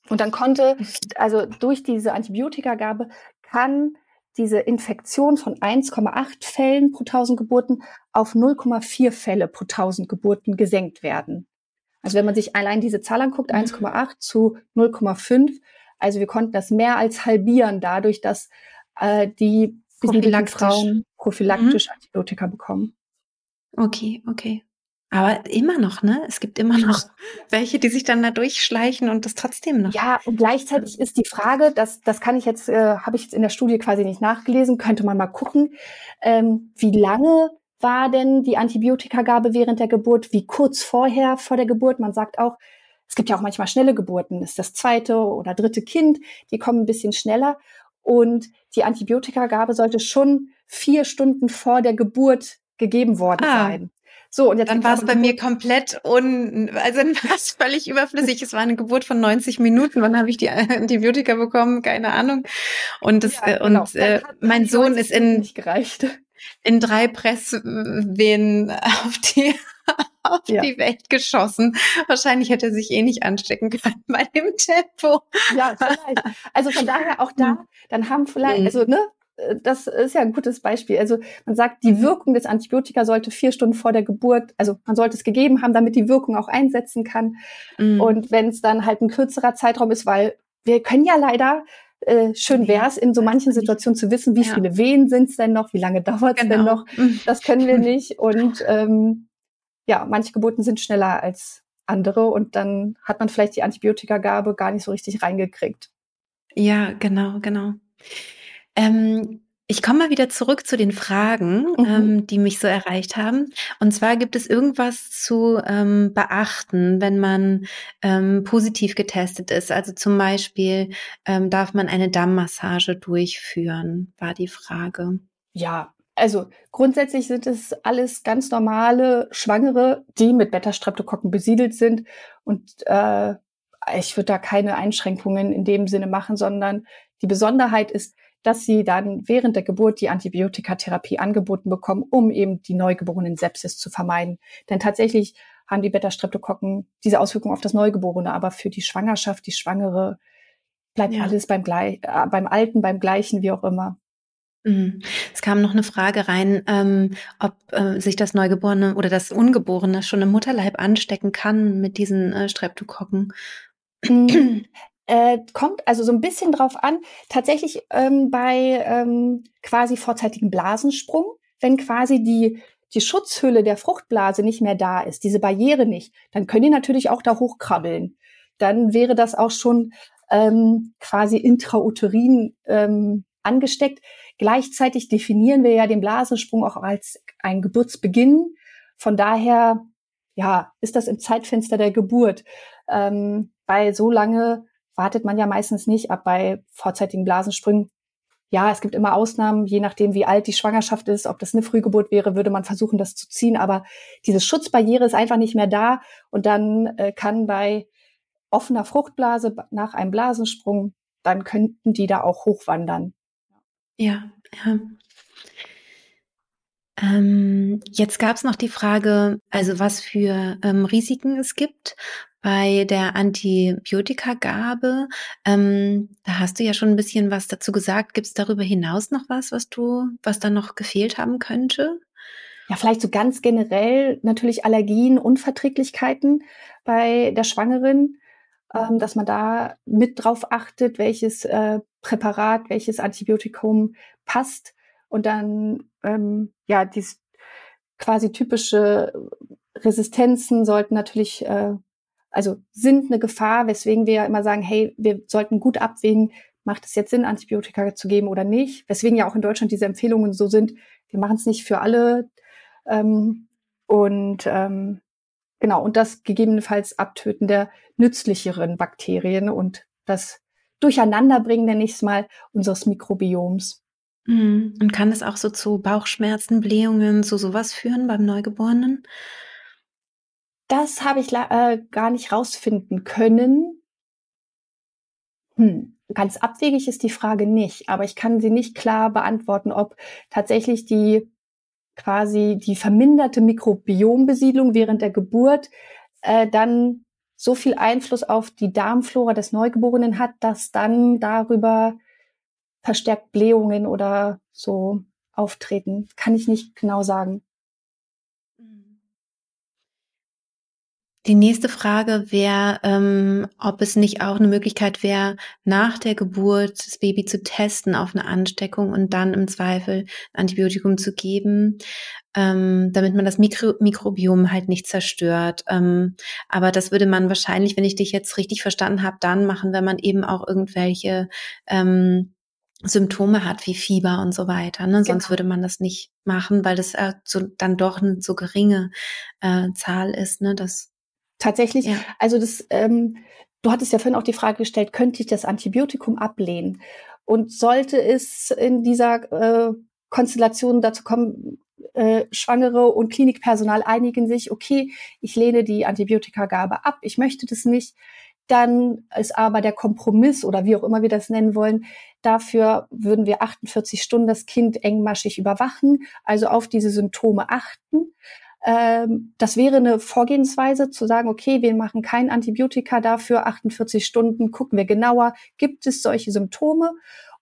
Und dann konnte, also durch diese Antibiotikagabe kann diese Infektion von 1,8 Fällen pro 1000 Geburten auf 0,4 Fälle pro 1000 Geburten gesenkt werden. Also wenn man sich allein diese Zahl anguckt, 1,8 mhm. zu 0,5, also wir konnten das mehr als halbieren dadurch, dass äh, die prophylaktisch. Frauen prophylaktisch mhm. Antibiotika bekommen. Okay, okay. Aber immer noch, ne? Es gibt immer noch welche, die sich dann da durchschleichen und das trotzdem noch. Ja, und gleichzeitig ist die Frage, das, das kann ich jetzt, äh, habe ich jetzt in der Studie quasi nicht nachgelesen, könnte man mal gucken, ähm, wie lange war denn die Antibiotikagabe während der Geburt, wie kurz vorher vor der Geburt. Man sagt auch, es gibt ja auch manchmal schnelle Geburten, das ist das zweite oder dritte Kind, die kommen ein bisschen schneller. Und die Antibiotikagabe sollte schon vier Stunden vor der Geburt gegeben worden ah. sein. So, und jetzt dann war es bei mir komplett un, also war es völlig überflüssig. Es war eine Geburt von 90 Minuten. Wann habe ich die Antibiotika bekommen? Keine Ahnung. Und das, ja, äh, genau. und äh, mein Sohn ist in in drei Presswehen auf die auf ja. die Welt geschossen. Wahrscheinlich hätte er sich eh nicht anstecken können bei dem Tempo. Ja, vielleicht. Also von daher auch da, hm. dann haben vielleicht, hm. also ne, äh, das ist ja ein gutes Beispiel. Also man sagt, die mhm. Wirkung des Antibiotika sollte vier Stunden vor der Geburt, also man sollte es gegeben haben, damit die Wirkung auch einsetzen kann. Mhm. Und wenn es dann halt ein kürzerer Zeitraum ist, weil wir können ja leider, äh, schön wäre es, in so manchen Situationen zu wissen, wie ja. viele Wehen sind es denn noch, wie lange dauert es genau. denn noch. Das können wir nicht. Und ähm, ja, manche Geburten sind schneller als andere und dann hat man vielleicht die Antibiotikagabe gar nicht so richtig reingekriegt. Ja, genau, genau. Ähm, ich komme mal wieder zurück zu den Fragen, mhm. ähm, die mich so erreicht haben. Und zwar gibt es irgendwas zu ähm, beachten, wenn man ähm, positiv getestet ist. Also zum Beispiel ähm, darf man eine Dammmassage durchführen, war die Frage. Ja, also grundsätzlich sind es alles ganz normale Schwangere, die mit Beta-Streptokokken besiedelt sind. Und äh, ich würde da keine Einschränkungen in dem Sinne machen, sondern die Besonderheit ist, dass sie dann während der Geburt die Antibiotikatherapie angeboten bekommen, um eben die neugeborenen Sepsis zu vermeiden. Denn tatsächlich haben die Beta-Streptokokken diese Auswirkungen auf das Neugeborene, aber für die Schwangerschaft, die Schwangere, bleibt ja. alles beim, gleich, äh, beim Alten, beim Gleichen, wie auch immer. Mhm. Es kam noch eine Frage rein, ähm, ob äh, sich das Neugeborene oder das Ungeborene schon im Mutterleib anstecken kann mit diesen äh, Streptokokken. Äh, kommt also so ein bisschen drauf an, tatsächlich ähm, bei ähm, quasi vorzeitigem Blasensprung, wenn quasi die, die Schutzhülle der Fruchtblase nicht mehr da ist, diese Barriere nicht, dann können die natürlich auch da hochkrabbeln. Dann wäre das auch schon ähm, quasi intrauterin ähm, angesteckt. Gleichzeitig definieren wir ja den Blasensprung auch als ein Geburtsbeginn. Von daher, ja, ist das im Zeitfenster der Geburt. Ähm, weil so lange wartet man ja meistens nicht ab bei vorzeitigen Blasensprüngen. Ja, es gibt immer Ausnahmen, je nachdem, wie alt die Schwangerschaft ist. Ob das eine Frühgeburt wäre, würde man versuchen, das zu ziehen. Aber diese Schutzbarriere ist einfach nicht mehr da. Und dann äh, kann bei offener Fruchtblase nach einem Blasensprung, dann könnten die da auch hochwandern. Ja, ja. Ähm, jetzt gab es noch die Frage, also was für ähm, Risiken es gibt bei der Antibiotikagabe. Ähm, da hast du ja schon ein bisschen was dazu gesagt. Gibt es darüber hinaus noch was, was du, was da noch gefehlt haben könnte? Ja, vielleicht so ganz generell natürlich Allergien, Unverträglichkeiten bei der Schwangeren, ähm, dass man da mit drauf achtet, welches äh, Präparat, welches Antibiotikum passt und dann ähm, ja dies quasi typische Resistenzen sollten natürlich äh, also sind eine Gefahr, weswegen wir ja immer sagen, hey, wir sollten gut abwägen, macht es jetzt Sinn, Antibiotika zu geben oder nicht? Weswegen ja auch in Deutschland diese Empfehlungen so sind, wir machen es nicht für alle. Ähm, und ähm, genau, und das gegebenenfalls Abtöten der nützlicheren Bakterien und das Durcheinanderbringen, nenne ich es mal, unseres Mikrobioms. Mhm. Und kann es auch so zu Bauchschmerzen, Blähungen, so sowas führen beim Neugeborenen? Das habe ich äh, gar nicht rausfinden können. Hm. Ganz abwegig ist die Frage nicht, aber ich kann sie nicht klar beantworten, ob tatsächlich die quasi die verminderte Mikrobiombesiedlung während der Geburt äh, dann so viel Einfluss auf die Darmflora des Neugeborenen hat, dass dann darüber verstärkt Blähungen oder so auftreten. Kann ich nicht genau sagen. Die nächste Frage wäre, ähm, ob es nicht auch eine Möglichkeit wäre, nach der Geburt das Baby zu testen auf eine Ansteckung und dann im Zweifel Antibiotikum zu geben, ähm, damit man das Mikro Mikrobiom halt nicht zerstört. Ähm, aber das würde man wahrscheinlich, wenn ich dich jetzt richtig verstanden habe, dann machen, wenn man eben auch irgendwelche ähm, Symptome hat wie Fieber und so weiter. Ne? Sonst genau. würde man das nicht machen, weil das äh, so, dann doch eine so geringe äh, Zahl ist. Ne? Das Tatsächlich, ja. also das, ähm, du hattest ja vorhin auch die Frage gestellt, könnte ich das Antibiotikum ablehnen? Und sollte es in dieser äh, Konstellation dazu kommen, äh, Schwangere und Klinikpersonal einigen sich, okay, ich lehne die Antibiotikagabe ab, ich möchte das nicht, dann ist aber der Kompromiss oder wie auch immer wir das nennen wollen, dafür würden wir 48 Stunden das Kind engmaschig überwachen, also auf diese Symptome achten. Ähm, das wäre eine Vorgehensweise zu sagen, okay, wir machen kein Antibiotika dafür, 48 Stunden, gucken wir genauer, gibt es solche Symptome?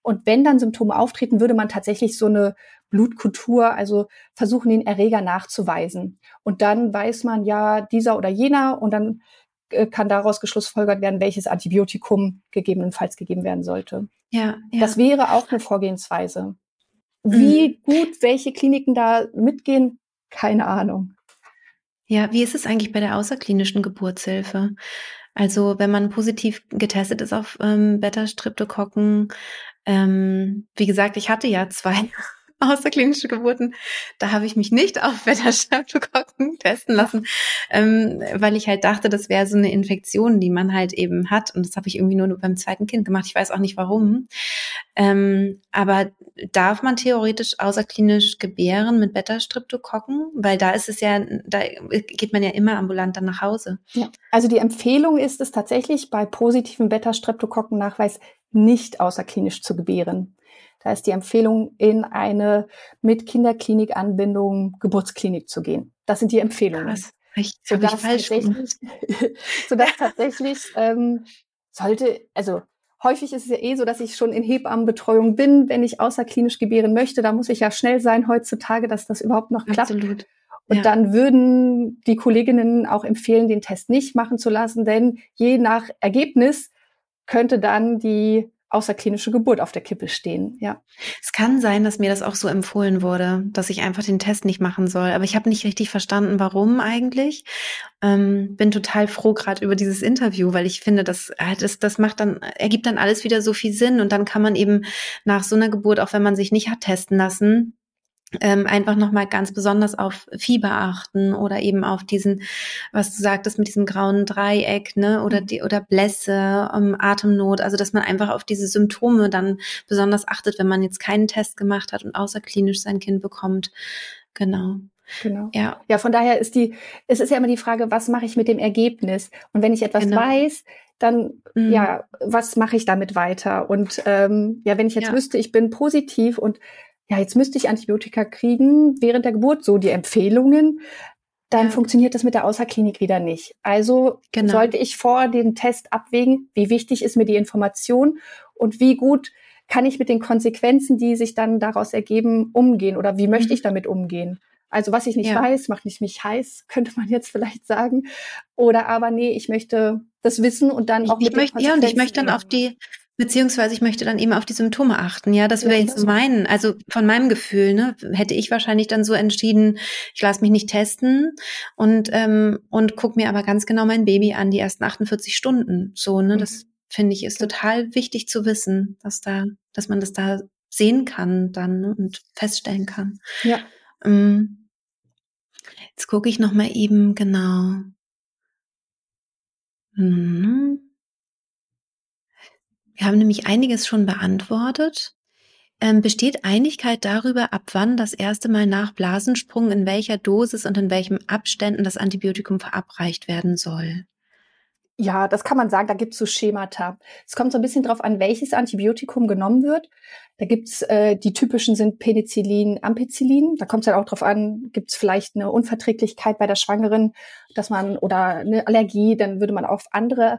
Und wenn dann Symptome auftreten, würde man tatsächlich so eine Blutkultur, also versuchen, den Erreger nachzuweisen. Und dann weiß man ja, dieser oder jener, und dann äh, kann daraus geschlussfolgert werden, welches Antibiotikum gegebenenfalls gegeben werden sollte. Ja, ja. Das wäre auch eine Vorgehensweise. Wie mhm. gut welche Kliniken da mitgehen, keine Ahnung. Ja, wie ist es eigentlich bei der außerklinischen Geburtshilfe? Also wenn man positiv getestet ist auf ähm, Beta-Streptokokken, ähm, wie gesagt, ich hatte ja zwei außerklinische Geburten. Da habe ich mich nicht auf Beta-Streptokokken testen lassen, ähm, weil ich halt dachte, das wäre so eine Infektion, die man halt eben hat. Und das habe ich irgendwie nur beim zweiten Kind gemacht. Ich weiß auch nicht warum. Ähm, aber darf man theoretisch außerklinisch gebären mit Beta-Streptokokken? Weil da ist es ja, da geht man ja immer ambulant dann nach Hause. Ja. Also die Empfehlung ist es tatsächlich bei positiven Beta-Streptokokken-Nachweis nicht außerklinisch zu gebären. Da ist die Empfehlung, in eine mit Kinderklinik-Anbindung Geburtsklinik zu gehen. Das sind die Empfehlungen. Krass. Ich, sodass falsch tatsächlich, sodass tatsächlich ähm, sollte, also häufig ist es ja eh so, dass ich schon in Hebammenbetreuung bin, wenn ich außerklinisch gebären möchte. Da muss ich ja schnell sein heutzutage, dass das überhaupt noch klappt. Absolut. Und ja. dann würden die Kolleginnen auch empfehlen, den Test nicht machen zu lassen, denn je nach Ergebnis könnte dann die außerklinische Geburt auf der Kippe stehen. Ja. Es kann sein, dass mir das auch so empfohlen wurde, dass ich einfach den Test nicht machen soll. Aber ich habe nicht richtig verstanden, warum eigentlich. Ähm, bin total froh gerade über dieses Interview, weil ich finde, das, äh, das, das macht dann, ergibt dann alles wieder so viel Sinn. Und dann kann man eben nach so einer Geburt, auch wenn man sich nicht hat testen lassen, ähm, einfach nochmal ganz besonders auf Fieber achten oder eben auf diesen, was du sagtest mit diesem grauen Dreieck, ne, oder mhm. die, oder Blässe, um, Atemnot, also dass man einfach auf diese Symptome dann besonders achtet, wenn man jetzt keinen Test gemacht hat und außerklinisch sein Kind bekommt. Genau. Genau. Ja. ja, von daher ist die, es ist ja immer die Frage, was mache ich mit dem Ergebnis? Und wenn ich etwas genau. weiß, dann mhm. ja, was mache ich damit weiter? Und ähm, ja, wenn ich jetzt ja. wüsste, ich bin positiv und ja, jetzt müsste ich Antibiotika kriegen während der Geburt, so die Empfehlungen, dann ja. funktioniert das mit der Außerklinik wieder nicht. Also genau. sollte ich vor dem Test abwägen, wie wichtig ist mir die Information und wie gut kann ich mit den Konsequenzen, die sich dann daraus ergeben, umgehen oder wie möchte mhm. ich damit umgehen? Also was ich nicht ja. weiß, macht nicht mich heiß, könnte man jetzt vielleicht sagen. Oder aber nee, ich möchte das wissen und dann auch ich, mit ich möchte, Ja, und ich möchte dann auf die Beziehungsweise ich möchte dann eben auf die Symptome achten. Ja, das wäre ja, jetzt so meinen. Also von meinem Gefühl, ne, hätte ich wahrscheinlich dann so entschieden, ich lasse mich nicht testen und ähm, und guck mir aber ganz genau mein Baby an die ersten 48 Stunden. So, ne, mhm. das finde ich ist total wichtig zu wissen, dass da, dass man das da sehen kann dann ne, und feststellen kann. Ja. Ähm, jetzt gucke ich noch mal eben genau. Mhm. Wir haben nämlich einiges schon beantwortet. Ähm, besteht Einigkeit darüber, ab wann das erste Mal nach Blasensprung in welcher Dosis und in welchem Abständen das Antibiotikum verabreicht werden soll? Ja, das kann man sagen, da gibt es so Schemata. Es kommt so ein bisschen drauf an, welches Antibiotikum genommen wird. Da gibt's äh, die typischen sind Penicillin, Ampicillin. Da kommt es halt auch drauf an, gibt es vielleicht eine Unverträglichkeit bei der Schwangeren, dass man oder eine Allergie, dann würde man auf andere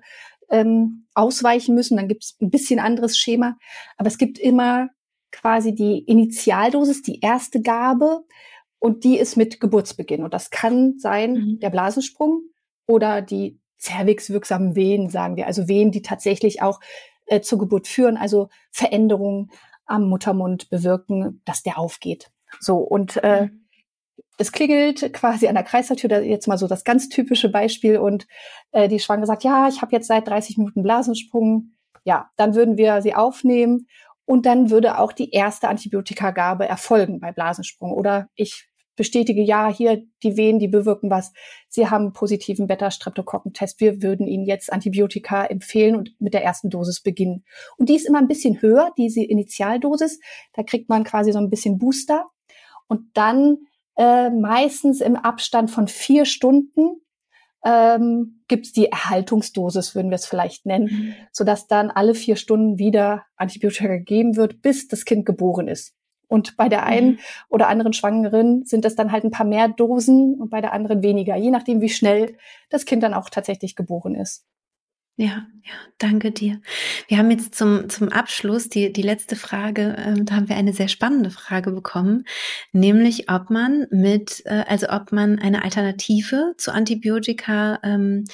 ähm, ausweichen müssen. Dann gibt es ein bisschen anderes Schema. Aber es gibt immer quasi die Initialdosis, die erste Gabe, und die ist mit Geburtsbeginn. Und das kann sein mhm. der Blasensprung oder die zervixwirksamen Wehen, sagen wir. Also Wehen, die tatsächlich auch äh, zur Geburt führen, also Veränderungen am Muttermund bewirken, dass der aufgeht. So, und äh, mhm. Es klingelt quasi an der Kreislauftür, da jetzt mal so das ganz typische Beispiel, und äh, die Schwangere sagt, ja, ich habe jetzt seit 30 Minuten Blasensprung. Ja, dann würden wir sie aufnehmen und dann würde auch die erste Antibiotikagabe erfolgen bei Blasensprung. Oder ich bestätige, ja, hier die Wehen, die bewirken was. Sie haben positiven Beta-Streptokokken-Test. Wir würden Ihnen jetzt Antibiotika empfehlen und mit der ersten Dosis beginnen. Und die ist immer ein bisschen höher, diese Initialdosis. Da kriegt man quasi so ein bisschen Booster. Und dann äh, meistens im Abstand von vier Stunden ähm, gibt es die Erhaltungsdosis, würden wir es vielleicht nennen, mhm. sodass dann alle vier Stunden wieder Antibiotika gegeben wird, bis das Kind geboren ist. Und bei der einen mhm. oder anderen Schwangeren sind es dann halt ein paar mehr Dosen und bei der anderen weniger, je nachdem, wie schnell das Kind dann auch tatsächlich geboren ist. Ja, ja, danke dir. Wir haben jetzt zum, zum Abschluss die, die letzte Frage, ähm, da haben wir eine sehr spannende Frage bekommen, nämlich ob man mit, äh, also ob man eine Alternative zu Antibiotika ähm,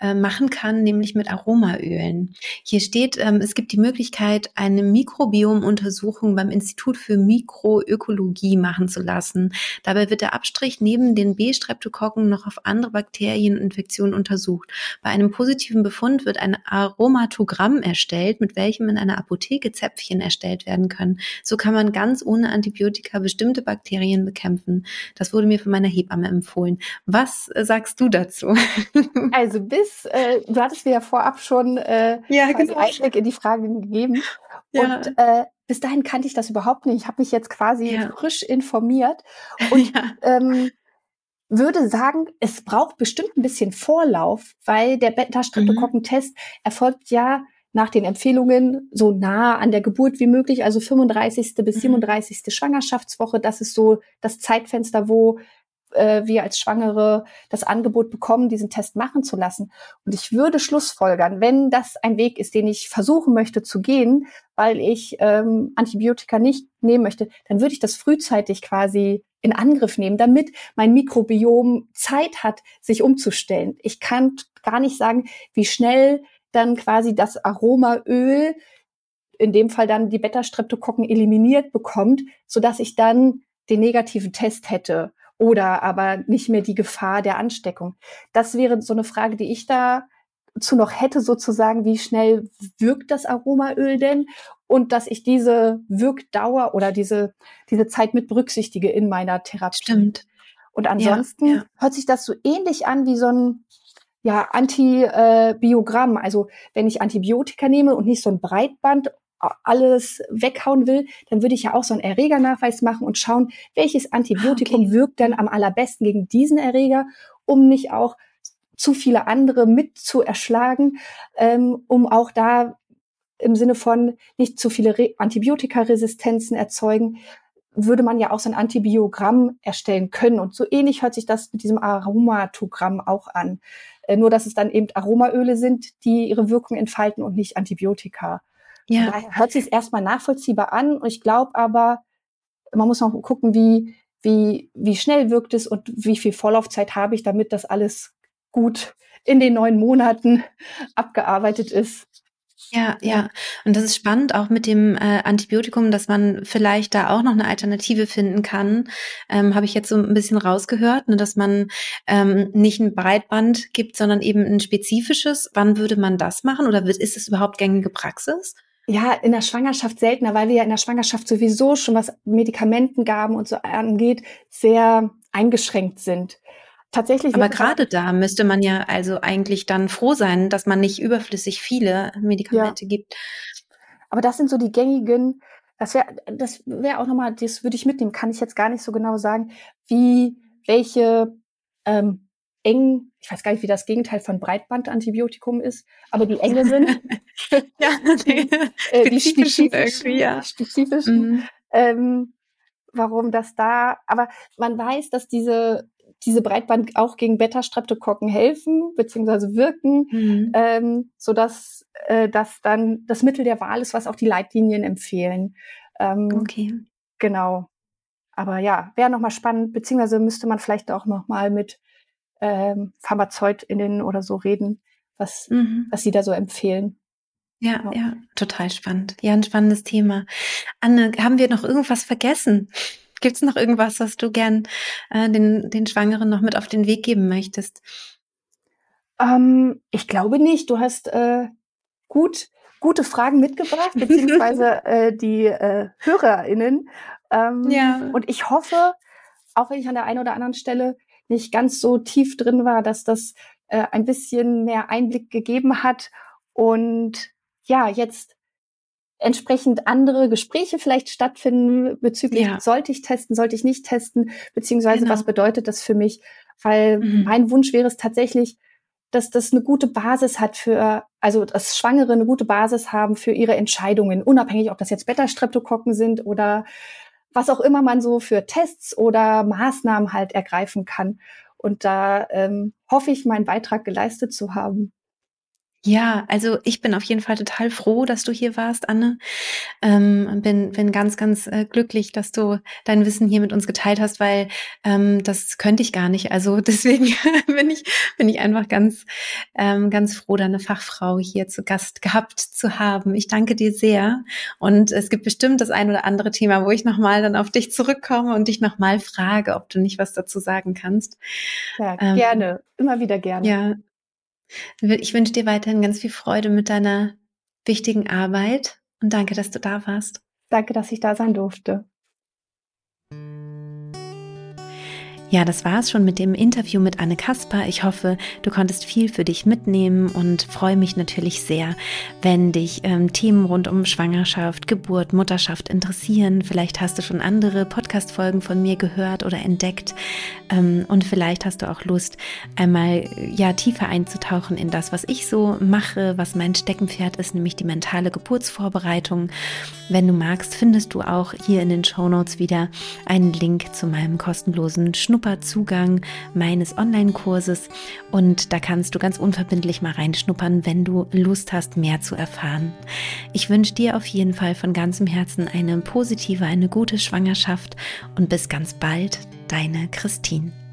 äh, machen kann, nämlich mit Aromaölen. Hier steht, ähm, es gibt die Möglichkeit, eine Mikrobiomuntersuchung beim Institut für Mikroökologie machen zu lassen. Dabei wird der Abstrich neben den B-Streptokokken noch auf andere Bakterien und Infektionen untersucht. Bei einem positiven Befund wird ein Aromatogramm erstellt, mit welchem in einer Apotheke Zäpfchen erstellt werden können. So kann man ganz ohne Antibiotika bestimmte Bakterien bekämpfen. Das wurde mir von meiner Hebamme empfohlen. Was äh, sagst du dazu? Also bis äh, du hattest mir ja vorab schon äh, ja, genau. Einblick in die Fragen gegeben. Ja. Und äh, bis dahin kannte ich das überhaupt nicht. Ich habe mich jetzt quasi ja. frisch informiert und ja. ähm, würde sagen, es braucht bestimmt ein bisschen Vorlauf, weil der Beta-Streptokokken-Test mhm. erfolgt ja nach den Empfehlungen so nah an der Geburt wie möglich, also 35. bis 37. Mhm. Schwangerschaftswoche. Das ist so das Zeitfenster, wo äh, wir als Schwangere das Angebot bekommen, diesen Test machen zu lassen. Und ich würde schlussfolgern, wenn das ein Weg ist, den ich versuchen möchte zu gehen, weil ich ähm, Antibiotika nicht nehmen möchte, dann würde ich das frühzeitig quasi in Angriff nehmen, damit mein Mikrobiom Zeit hat, sich umzustellen. Ich kann gar nicht sagen, wie schnell dann quasi das Aromaöl in dem Fall dann die Beta-Streptokokken eliminiert bekommt, so dass ich dann den negativen Test hätte oder aber nicht mehr die Gefahr der Ansteckung. Das wäre so eine Frage, die ich da zu noch hätte sozusagen, wie schnell wirkt das Aromaöl denn und dass ich diese Wirkdauer oder diese, diese Zeit mit berücksichtige in meiner Therapie. Stimmt. Und ansonsten ja, ja. hört sich das so ähnlich an wie so ein ja, Antibiogramm. Also wenn ich Antibiotika nehme und nicht so ein Breitband alles weghauen will, dann würde ich ja auch so einen Erregernachweis machen und schauen, welches Antibiotikum okay. wirkt dann am allerbesten gegen diesen Erreger, um nicht auch zu viele andere mit zu erschlagen, ähm, um auch da im Sinne von nicht zu viele Re Antibiotikaresistenzen erzeugen, würde man ja auch so ein Antibiogramm erstellen können. Und so ähnlich hört sich das mit diesem Aromatogramm auch an. Äh, nur, dass es dann eben Aromaöle sind, die ihre Wirkung entfalten und nicht Antibiotika. Ja. Daher hört sich erstmal nachvollziehbar an. Und ich glaube aber, man muss noch gucken, wie, wie, wie schnell wirkt es und wie viel Vorlaufzeit habe ich, damit das alles gut in den neun Monaten abgearbeitet ist. Ja, ja. Und das ist spannend, auch mit dem äh, Antibiotikum, dass man vielleicht da auch noch eine Alternative finden kann. Ähm, Habe ich jetzt so ein bisschen rausgehört, ne, dass man ähm, nicht ein Breitband gibt, sondern eben ein spezifisches. Wann würde man das machen? Oder wird, ist es überhaupt gängige Praxis? Ja, in der Schwangerschaft seltener, weil wir ja in der Schwangerschaft sowieso schon was Medikamentengaben und so angeht, sehr eingeschränkt sind. Tatsächlich. Aber gerade da müsste man ja also eigentlich dann froh sein, dass man nicht überflüssig viele Medikamente ja. gibt. Aber das sind so die gängigen, das wäre das wäre auch nochmal, das würde ich mitnehmen, kann ich jetzt gar nicht so genau sagen, wie welche ähm, eng, ich weiß gar nicht, wie das Gegenteil von Breitbandantibiotikum ist, aber die enge sind. ja, die, äh, die spezifischen, ja. spezifischen mhm. ähm, warum das da, aber man weiß, dass diese diese Breitband auch gegen Beta-Streptokokken helfen beziehungsweise wirken, mhm. ähm, so dass äh, das dann das Mittel der Wahl ist, was auch die Leitlinien empfehlen. Ähm, okay. Genau. Aber ja, wäre nochmal spannend, beziehungsweise müsste man vielleicht auch nochmal mit ähm, PharmazeutInnen oder so reden, was, mhm. was sie da so empfehlen. Ja, ja, ja, total spannend. Ja, ein spannendes Thema. Anne, haben wir noch irgendwas vergessen? Gibt es noch irgendwas, was du gern äh, den, den Schwangeren noch mit auf den Weg geben möchtest? Ähm, ich glaube nicht. Du hast äh, gut, gute Fragen mitgebracht, beziehungsweise äh, die äh, HörerInnen. Ähm, ja. Und ich hoffe, auch wenn ich an der einen oder anderen Stelle nicht ganz so tief drin war, dass das äh, ein bisschen mehr Einblick gegeben hat und ja, jetzt entsprechend andere Gespräche vielleicht stattfinden bezüglich, ja. sollte ich testen, sollte ich nicht testen, beziehungsweise genau. was bedeutet das für mich? Weil mhm. mein Wunsch wäre es tatsächlich, dass das eine gute Basis hat für, also dass Schwangere eine gute Basis haben für ihre Entscheidungen, unabhängig, ob das jetzt Beta-Streptokokken sind oder was auch immer man so für Tests oder Maßnahmen halt ergreifen kann. Und da ähm, hoffe ich, meinen Beitrag geleistet zu haben. Ja, also ich bin auf jeden Fall total froh, dass du hier warst, Anne. Ähm, bin, bin ganz, ganz äh, glücklich, dass du dein Wissen hier mit uns geteilt hast, weil ähm, das könnte ich gar nicht. Also deswegen bin ich, bin ich einfach ganz, ähm, ganz froh, deine Fachfrau hier zu Gast gehabt zu haben. Ich danke dir sehr. Und es gibt bestimmt das ein oder andere Thema, wo ich nochmal dann auf dich zurückkomme und dich nochmal frage, ob du nicht was dazu sagen kannst. Ja, ähm, gerne. Immer wieder gerne. Ja, ich wünsche dir weiterhin ganz viel Freude mit deiner wichtigen Arbeit und danke, dass du da warst. Danke, dass ich da sein durfte. Ja, das war es schon mit dem Interview mit Anne Kasper. Ich hoffe, du konntest viel für dich mitnehmen und freue mich natürlich sehr, wenn dich ähm, Themen rund um Schwangerschaft, Geburt, Mutterschaft interessieren. Vielleicht hast du schon andere Podcast-Folgen von mir gehört oder entdeckt ähm, und vielleicht hast du auch Lust, einmal ja tiefer einzutauchen in das, was ich so mache, was mein Steckenpferd ist, nämlich die mentale Geburtsvorbereitung. Wenn du magst, findest du auch hier in den Show Notes wieder einen Link zu meinem kostenlosen Schnupp Schnupperzugang meines Online-Kurses und da kannst du ganz unverbindlich mal reinschnuppern, wenn du Lust hast, mehr zu erfahren. Ich wünsche dir auf jeden Fall von ganzem Herzen eine positive, eine gute Schwangerschaft und bis ganz bald, deine Christine.